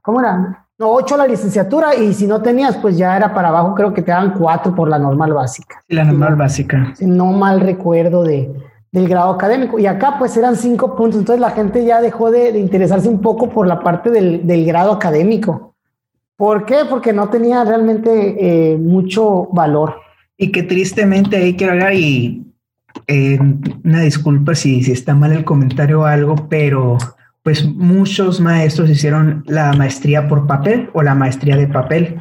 ¿cómo era? No, ocho la licenciatura y si no tenías, pues ya era para abajo, creo que te dan cuatro por la normal básica. la normal básica. Si no mal recuerdo de, del grado académico. Y acá pues eran cinco puntos, entonces la gente ya dejó de, interesarse un poco por la parte del, del, grado académico. ¿Por qué? Porque no tenía realmente eh, mucho valor. Y que tristemente hay que hablar y eh, una disculpa si, si está mal el comentario o algo, pero pues muchos maestros hicieron la maestría por papel o la maestría de papel,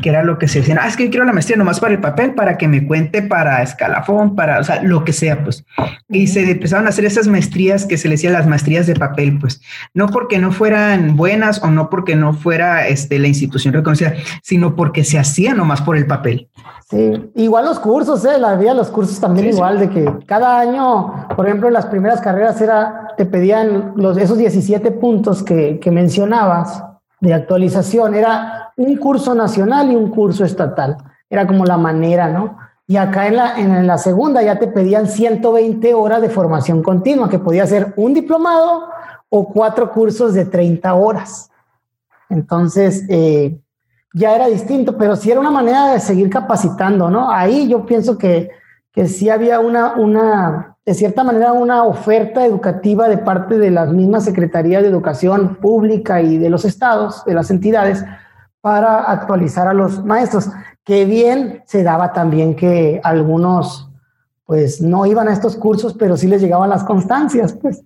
que era lo que se decían, ah, es que yo quiero la maestría nomás para el papel, para que me cuente para escalafón, para, o sea, lo que sea, pues. Y se empezaron a hacer esas maestrías que se le decían las maestrías de papel, pues, no porque no fueran buenas o no porque no fuera este, la institución reconocida, sino porque se hacía nomás por el papel. Sí, igual los cursos, ¿eh? La vida los cursos también igual, de que cada año, por ejemplo, en las primeras carreras era, te pedían los, esos 17 puntos que, que mencionabas de actualización, era un curso nacional y un curso estatal. Era como la manera, ¿no? Y acá en la, en la segunda ya te pedían 120 horas de formación continua, que podía ser un diplomado o cuatro cursos de 30 horas. Entonces, eh, ya era distinto, pero sí era una manera de seguir capacitando, ¿no? Ahí yo pienso que, que sí había una, una, de cierta manera, una oferta educativa de parte de las mismas Secretarías de Educación Pública y de los estados, de las entidades, para actualizar a los maestros, que bien se daba también que algunos pues no iban a estos cursos, pero sí les llegaban las constancias, pues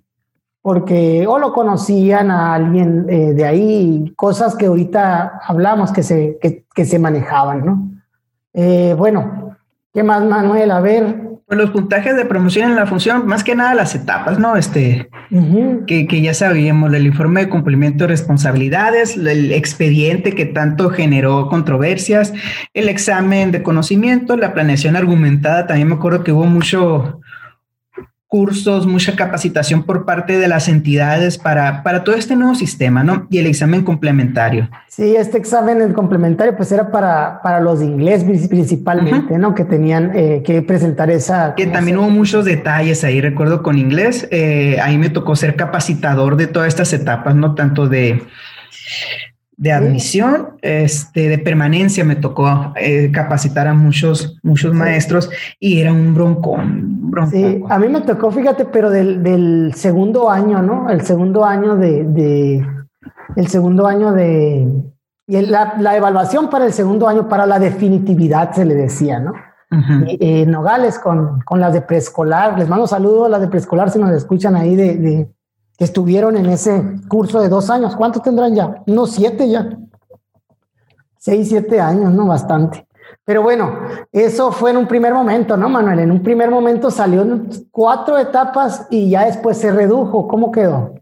porque o lo conocían a alguien eh, de ahí, cosas que ahorita hablamos que se, que, se manejaban, ¿no? Eh, bueno, ¿qué más, Manuel? A ver. Pues los puntajes de promoción en la función, más que nada las etapas, ¿no? Este, que, que, ya sabíamos, el informe de cumplimiento de responsabilidades, el expediente que tanto generó controversias, el examen de conocimiento, la planeación argumentada, también me acuerdo que hubo mucho, cursos, mucha capacitación por parte de las entidades para, para todo este nuevo sistema, ¿no? Y el examen complementario. Sí, este examen complementario pues era para, para los de inglés principalmente, ¿no? Que tenían eh, que presentar esa... Que también hubo muchos detalles ahí, recuerdo con inglés, eh, ahí me tocó ser capacitador de todas estas etapas, ¿no? Tanto de de admisión, este, de permanencia me tocó eh, capacitar a muchos, muchos maestros y era un broncón, Sí, a mí me tocó, fíjate, pero del, segundo año, ¿no? El segundo año de, el segundo año de, y la, la, evaluación para el segundo año, para la definitividad se le decía, ¿no? Eh, Nogales con, con las de preescolar, les mando saludos a las de preescolar si nos escuchan ahí de que estuvieron en ese curso de dos años. ¿Cuántos tendrán ya? Unos siete ya. Seis, siete años, ¿no? Bastante. Pero bueno, eso fue en un primer momento, ¿no, Manuel? En un primer momento salió cuatro etapas y ya después se redujo. ¿Cómo quedó?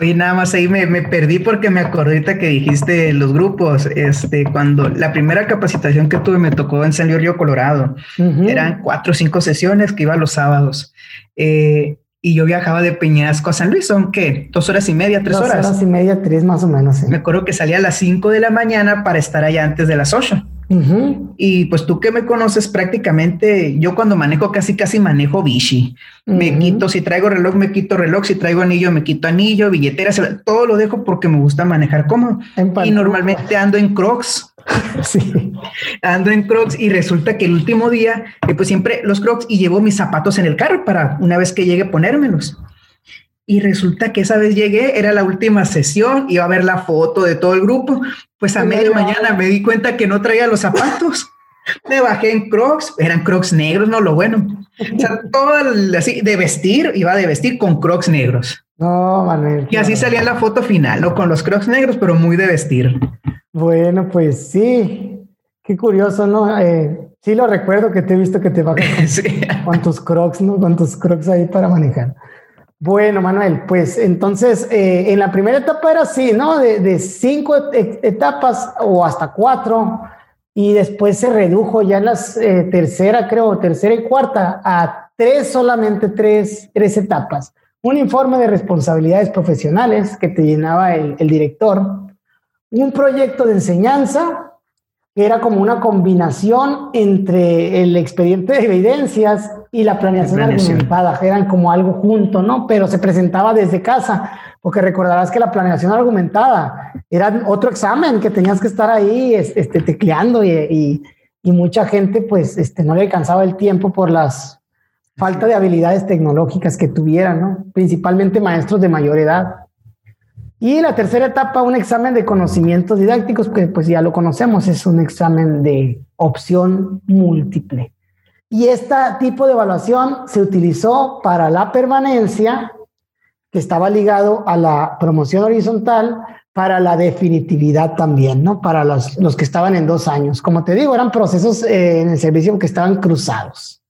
Oye, nada más ahí me, perdí porque me acordé que dijiste los grupos. Este, cuando la primera capacitación que tuve me tocó en San Río Colorado. Eran cuatro o cinco sesiones que iba los sábados. Eh, y yo viajaba de Peñasco a San Luis, ¿son qué? ¿Dos horas y media, tres horas? Dos horas y media, tres más o menos. Me acuerdo que salía a las cinco de la mañana para estar allá antes de las ocho. Y pues tú que me conoces prácticamente, yo cuando manejo casi casi manejo bici. Me quito, si traigo reloj, me quito reloj, si traigo anillo, me quito anillo, billetera, todo lo dejo porque me gusta manejar cómodo. Y normalmente ando en crocs. *laughs* Sí. Ando en crocs y resulta que el último día, eh, pues siempre los crocs y llevo mis zapatos en el carro para una vez que llegue ponérmelos. Y resulta que esa vez llegué, era la última sesión, iba a ver la foto de todo el grupo. Pues a media mañana me di cuenta que no traía los zapatos. *laughs* Me bajé en crocs, eran crocs negros, no lo bueno. O sea, *laughs* todo así de vestir, iba de vestir con crocs negros. No, Manuel. Y así salía la foto final, ¿no? Con los crocs negros, pero muy de vestir. Bueno, pues sí. Qué curioso, ¿no? Eh, sí lo recuerdo que te he visto que te bajas *laughs* con, con tus crocs, ¿no? Con tus crocs ahí para manejar. Bueno, Manuel, pues entonces eh, en la primera etapa era así, ¿no? De, cinco etapas o hasta cuatro, y después se redujo ya en la eh, tercera, creo, tercera y cuarta, a tres, solamente tres, tres etapas. Un informe de responsabilidades profesionales que te llenaba el, el director, un proyecto de enseñanza que era como una combinación entre el expediente de evidencias y la planeación, argumentada, eran como algo junto, ¿no? Pero se presentaba desde casa, porque recordarás que la planeación argumentada era otro examen que tenías que estar ahí este, tecleando y, y, mucha gente pues este, no le alcanzaba el tiempo por las falta de habilidades tecnológicas que tuvieran, ¿no? Principalmente maestros de mayor edad. Y la tercera etapa, un examen de conocimientos didácticos, que pues ya lo conocemos, es un examen de opción múltiple. Y este tipo de evaluación se utilizó para la permanencia, que estaba ligado a la promoción horizontal, para la definitividad también, ¿no? Para los, los que estaban en dos años. Como te digo, eran procesos eh, en el servicio que estaban cruzados.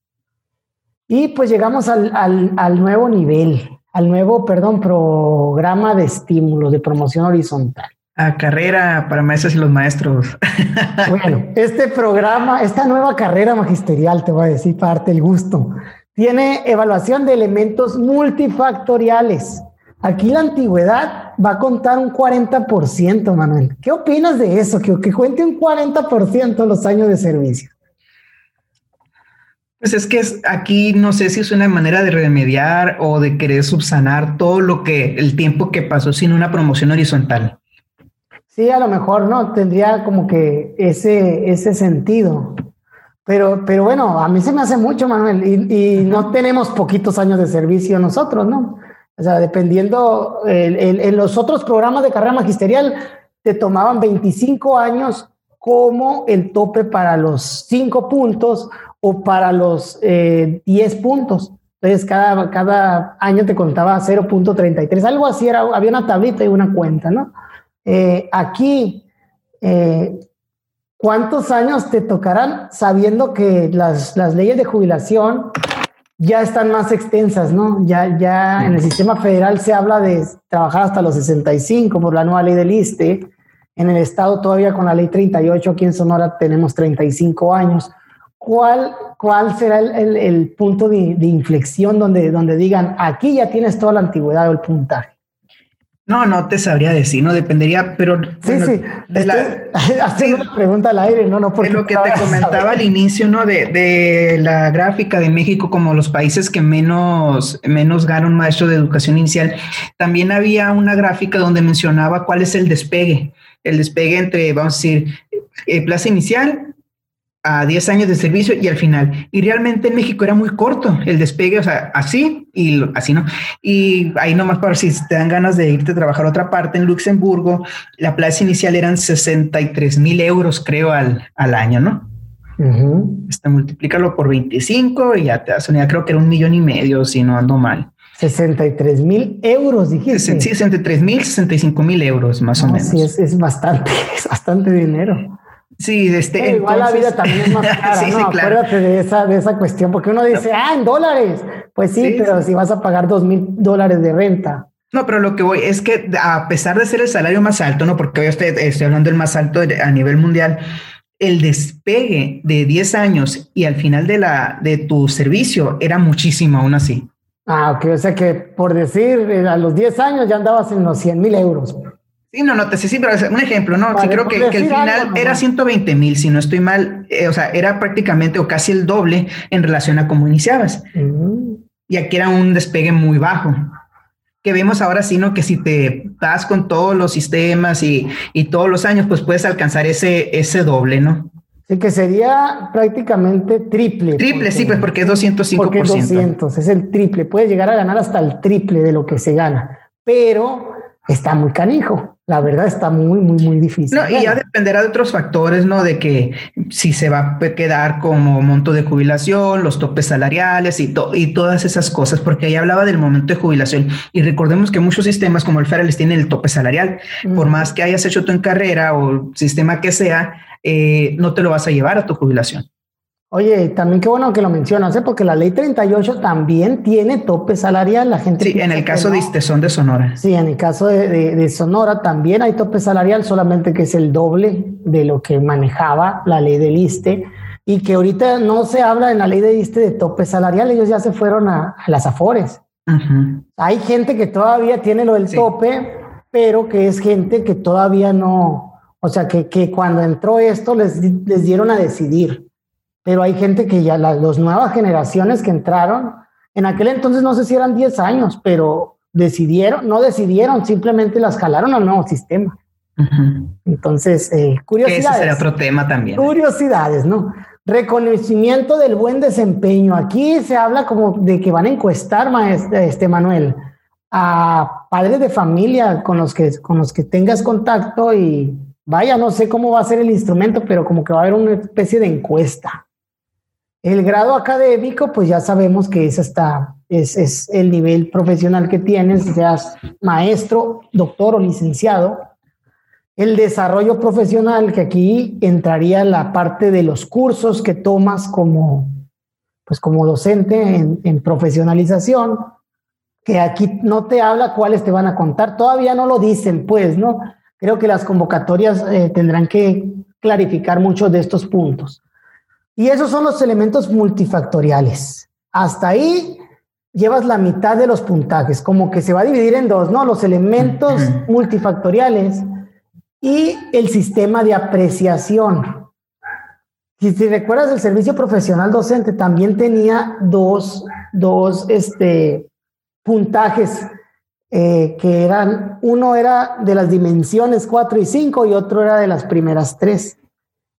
Y pues llegamos al, al, al nuevo nivel, al nuevo, perdón, programa de estímulos de promoción horizontal. A carrera para maestros y los maestros. *laughs* Bueno, este programa, esta nueva carrera magisterial, te voy a decir, parte el gusto, tiene evaluación de elementos multifactoriales. Aquí la antigüedad va a contar un 40%, Manuel. ¿Qué opinas de eso? Que, que cuente un 40% los años de servicio. Pues es que aquí no sé si es una manera de remediar o de querer subsanar todo lo que el tiempo que pasó sin una promoción horizontal. Sí, a lo mejor no tendría como que ese, ese sentido. Pero, pero bueno, a mí se me hace mucho, Manuel, y, no tenemos poquitos años de servicio nosotros, ¿no? O sea, dependiendo, en los otros programas de carrera magisterial te tomaban 25 años como el tope para los cinco puntos o para los 10 eh, puntos. Entonces, cada, cada año te contaba 0.33, algo así, era, había una tablita y una cuenta, ¿no? Eh, aquí, eh, ¿cuántos años te tocarán sabiendo que las, las, leyes de jubilación ya están más extensas, ¿no? Ya, ya en el sistema federal se habla de trabajar hasta los 65 por la nueva ley del ISTE. En el estado todavía con la ley 38, aquí en Sonora tenemos 35 años. ¿Cuál, cuál será el, punto de, inflexión donde, donde digan, aquí ya tienes toda la antigüedad o el puntaje? No, no te sabría decir, no dependería, pero sí, sí. De una *laughs* pregunta al aire, no, no, porque lo que te comentaba al inicio, ¿no? De, de, la gráfica de México como los países que menos, menos ganan un maestro de educación inicial, también había una gráfica donde mencionaba cuál es el despegue el despegue entre, vamos a decir, eh, plaza inicial a 10 años de servicio y al final. Y realmente en México era muy corto el despegue, o sea, así y así, ¿no? Y ahí nomás para si te dan ganas de irte a trabajar a otra parte en Luxemburgo, la plaza inicial eran 63 mil euros, creo, al, al año, ¿no? este, multiplícalo por 25 y ya te das unidad, creo que era un millón y medio, si no ando mal. 63 mil euros, dijiste. Sí, 63 mil, 65 mil euros, más o menos. Sí, es, es, bastante, *laughs* es bastante dinero. Sí, este. igual la vida también es más *laughs* cara, sí, ¿no? Acuérdate de esa, de esa cuestión, porque uno dice, ah, en dólares. Pues sí, pero si vas a pagar dos mil dólares de renta. No, pero lo que voy es que a pesar de ser el salario más alto, ¿no? Porque hoy estoy, estoy hablando del más alto a nivel mundial, el despegue de 10 años y al final de, la, de tu servicio era muchísimo aún así. Ah, ok, o sea que por decir, eh, a los 10 años ya andabas en los 100 mil euros. Sí, no, no te sé, sí, pero un ejemplo, ¿no? sí, creo que, que, el final era 120 mil, si no estoy mal, eh, o sea, era prácticamente o casi el doble en relación a cómo iniciabas. Mm. Y aquí era un despegue muy bajo que vemos ahora, sino que si te vas con todos los sistemas y, y, todos los años, pues puedes alcanzar ese, ese doble, ¿no? Sí, que sería prácticamente triple. Triple, sí, pues porque es 205%. Porque es 200, es el triple. Puedes llegar a ganar hasta el triple de lo que se gana, pero está muy canijo la verdad está muy, muy, muy difícil. No, y ya dependerá de otros factores, ¿no? De que si se va a quedar como monto de jubilación, los topes salariales y, y todas esas cosas, porque ahí hablaba del momento de jubilación. Y recordemos que muchos sistemas como el Federal tienen el tope salarial. Por más que hayas hecho tú en carrera o sistema que sea, eh, no te lo vas a llevar a tu jubilación. Oye, también qué bueno que lo mencionas, ¿eh? porque la ley 38 también tiene tope salarial. La gente. Sí, en el caso de Istezón de Sonora. Sí, en el caso de, Sonora también hay tope salarial, solamente que es el doble de lo que manejaba la ley del ISTE y que ahorita no se habla en la ley del ISTE de tope salarial, ellos ya se fueron a, las Afores. Hay gente que todavía tiene lo del tope, pero que es gente que todavía no, o sea, que, que cuando entró esto les, les dieron a decidir pero hay gente que ya, las nuevas generaciones que entraron, en aquel entonces no sé si eran 10 años, pero decidieron, no decidieron, simplemente las jalaron al nuevo sistema. Entonces, eh, curiosidades. Ese sería otro tema también. Curiosidades, ¿no? Reconocimiento del buen desempeño. Aquí se habla como de que van a encuestar, maestro, este Manuel, a padres de familia con los que, con los que tengas contacto y vaya, no sé cómo va a ser el instrumento, pero como que va a haber una especie de encuesta. El grado académico, pues ya sabemos que es hasta, es, es el nivel profesional que tienes, seas maestro, doctor o licenciado. El desarrollo profesional, que aquí entraría la parte de los cursos que tomas como, pues como docente en, profesionalización, que aquí no te habla cuáles te van a contar, todavía no lo dicen, pues, ¿no? Creo que las convocatorias eh, tendrán que clarificar muchos de estos puntos. Y esos son los elementos multifactoriales. Hasta ahí llevas la mitad de los puntajes, como que se va a dividir en dos, ¿no? Los elementos multifactoriales y el sistema de apreciación. Si te recuerdas, el servicio profesional docente también tenía dos, dos este, puntajes eh, que eran, uno era de las dimensiones 4 y 5 y otro era de las primeras tres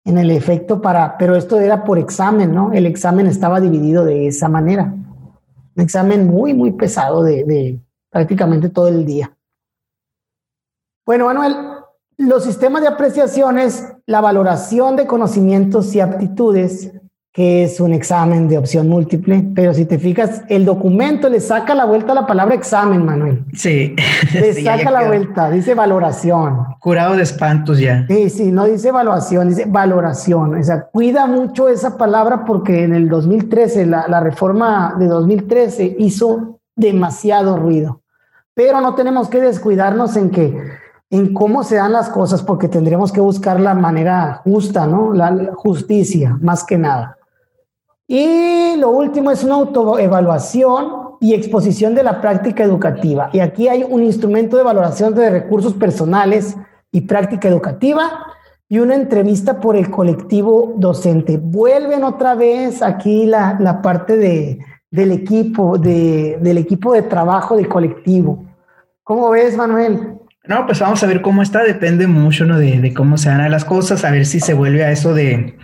en el efecto para, pero esto era por examen, ¿no? El examen estaba dividido de esa manera. Un examen muy, muy pesado de, de prácticamente todo el día. Bueno, Manuel, los sistemas de apreciaciones, la valoración de conocimientos y aptitudes que es un examen de opción múltiple, pero si te fijas, el documento le saca la vuelta a la palabra examen, Manuel. Sí. *laughs* Le saca la vuelta, dice valoración. Curado de espantos ya. Sí, sí, no dice evaluación, dice valoración. O sea, cuida mucho esa palabra porque en el 2013, la, la reforma de 2013 hizo demasiado ruido. Pero no tenemos que descuidarnos en que en cómo se dan las cosas porque tendremos que buscar la manera justa, ¿no? La justicia, más que nada. Y lo último es una autoevaluación y exposición de la práctica educativa. Y aquí hay un instrumento de valoración de recursos personales y práctica educativa y una entrevista por el colectivo docente. Vuelven otra vez aquí la, la parte de, del equipo, de, del equipo de trabajo del colectivo. ¿Cómo ves, Manuel? No, pues vamos a ver cómo está, depende mucho ¿no? de, cómo se dan las cosas, a ver si se vuelve a eso de,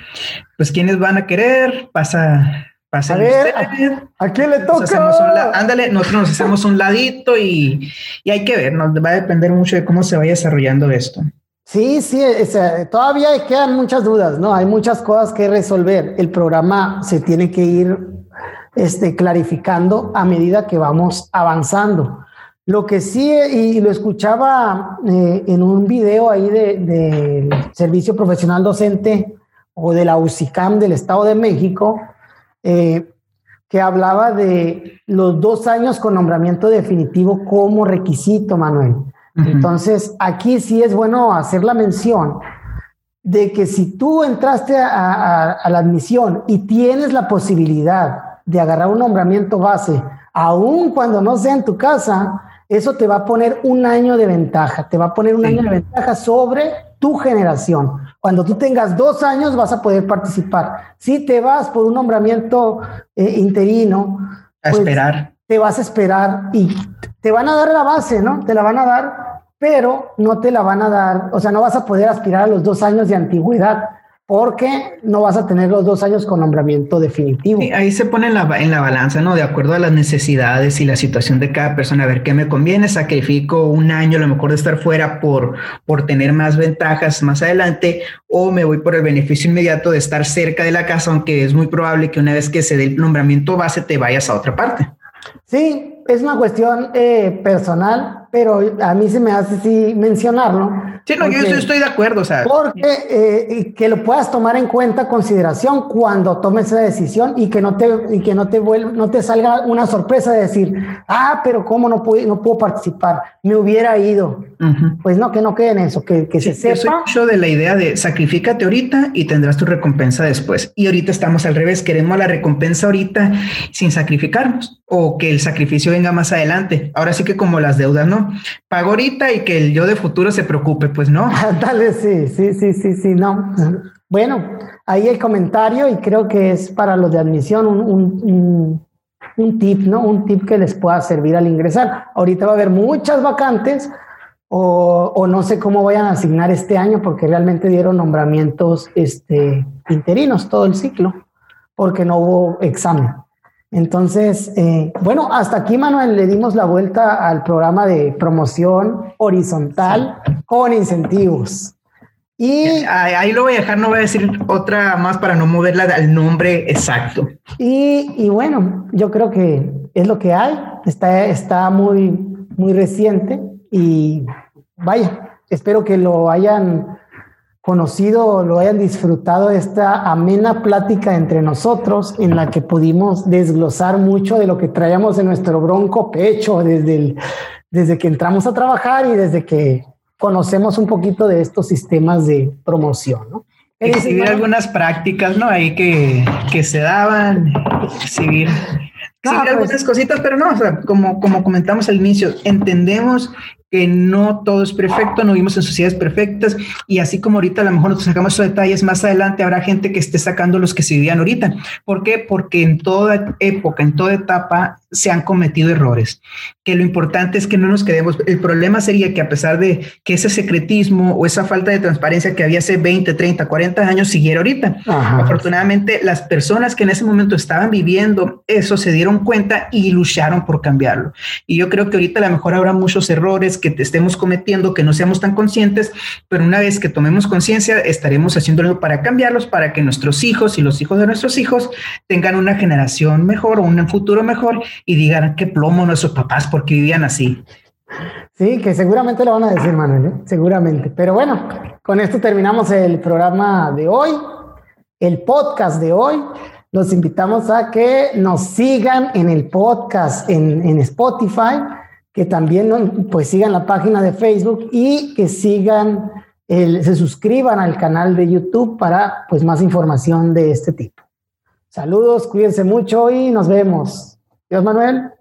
pues, quiénes van a querer, pasa, pasa. A ver, ¿a, quién le toca? ándale, nosotros nos hacemos un ladito y, y hay que ver, nos va a depender mucho de cómo se vaya desarrollando esto. Sí, sí, todavía quedan muchas dudas, ¿no? Hay muchas cosas que resolver. El programa se tiene que ir este, clarificando a medida que vamos avanzando. Lo que sí, y lo escuchaba eh, en un video ahí del de Servicio Profesional Docente o de la UCICAM del Estado de México, eh, que hablaba de los dos años con nombramiento definitivo como requisito, Manuel. Entonces, aquí sí es bueno hacer la mención de que si tú entraste a, la admisión y tienes la posibilidad de agarrar un nombramiento base, aun cuando no sea en tu casa, eso te va a poner un año de ventaja, te va a poner un año de ventaja sobre tu generación. Cuando tú tengas dos años vas a poder participar. Si te vas por un nombramiento eh, interino, a pues, esperar. Te vas a esperar y te van a dar la base, ¿no? Te la van a dar, pero no te la van a dar, o sea, no vas a poder aspirar a los dos años de antigüedad porque no vas a tener los dos años con nombramiento definitivo. ahí se pone en la, en la balanza, ¿no? De acuerdo a las necesidades y la situación de cada persona, a ver qué me conviene, sacrifico un año a lo mejor de estar fuera por, por tener más ventajas más adelante, o me voy por el beneficio inmediato de estar cerca de la casa, aunque es muy probable que una vez que se dé el nombramiento base te vayas a otra parte. Sí, es una cuestión eh, personal, pero a mí se me hace sí mencionarlo. Sí, no, yo estoy de acuerdo, o sea. Porque eh, que lo puedas tomar en cuenta, consideración cuando tomes esa decisión y que no te, y que no te vuelva, no te salga una sorpresa de decir, ah, pero cómo no puedo, no puedo participar, me hubiera ido. Pues no, que no quede en eso, que, que se sepa. Yo soy mucho de la idea de sacrificate ahorita y tendrás tu recompensa después. Y ahorita estamos al revés, queremos la recompensa ahorita sin sacrificarnos o que el sacrificio venga más adelante. Ahora sí que como las deudas, ¿no? Pago ahorita y que el yo de futuro se preocupe, pues no. *laughs* Dale, sí, sí, sí, sí, sí, no. Bueno, ahí el comentario y creo que es para los de admisión un, un, tip, ¿no? Un tip que les pueda servir al ingresar. Ahorita va a haber muchas vacantes o, no sé cómo vayan a asignar este año porque realmente dieron nombramientos este, interinos todo el ciclo porque no hubo examen. Entonces, eh, bueno, hasta aquí, Manuel, le dimos la vuelta al programa de promoción horizontal con incentivos. Y ahí lo voy a dejar, no voy a decir otra más para no moverla al nombre exacto. Y, y, bueno, yo creo que es lo que hay, está, está muy, muy reciente y vaya, espero que lo hayan conocido, lo hayan disfrutado esta amena plática entre nosotros en la que pudimos desglosar mucho de lo que traíamos en nuestro bronco pecho desde, el, desde que entramos a trabajar y desde que conocemos un poquito de estos sistemas de promoción, ¿no? Exhibir algunas prácticas, ¿no? Ahí que, que se daban, exhibir Sí, pues algunas cositas, pero no, o sea, como, como comentamos al inicio, entendemos que no todo es perfecto, no vivimos en sociedades perfectas y así como ahorita a lo mejor nosotros sacamos esos detalles, más adelante habrá gente que esté sacando los que se vivían ahorita. ¿Por qué? Porque en toda época, en toda etapa se han cometido errores, que lo importante es que no nos quedemos. El problema sería que a pesar de que ese secretismo o esa falta de transparencia que había hace 20, 30, 40 años siguiera ahorita. Afortunadamente, las personas que en ese momento estaban viviendo eso se dieron cuenta y lucharon por cambiarlo. Y yo creo que ahorita a lo mejor habrá muchos errores que te estemos cometiendo, que no seamos tan conscientes, pero una vez que tomemos conciencia, estaremos haciéndolo para cambiarlos, para que nuestros hijos y los hijos de nuestros hijos tengan una generación mejor o un futuro mejor y digan qué plomo nuestros papás porque vivían así. Sí, que seguramente lo van a decir, Manuel, ¿eh? seguramente. Pero bueno, con esto terminamos el programa de hoy, el podcast de hoy. Los invitamos a que nos sigan en el podcast en, en Spotify que también pues sigan la página de Facebook y que sigan, el, se suscriban al canal de YouTube para pues más información de este tipo. Saludos, cuídense mucho y nos vemos. Dios Manuel.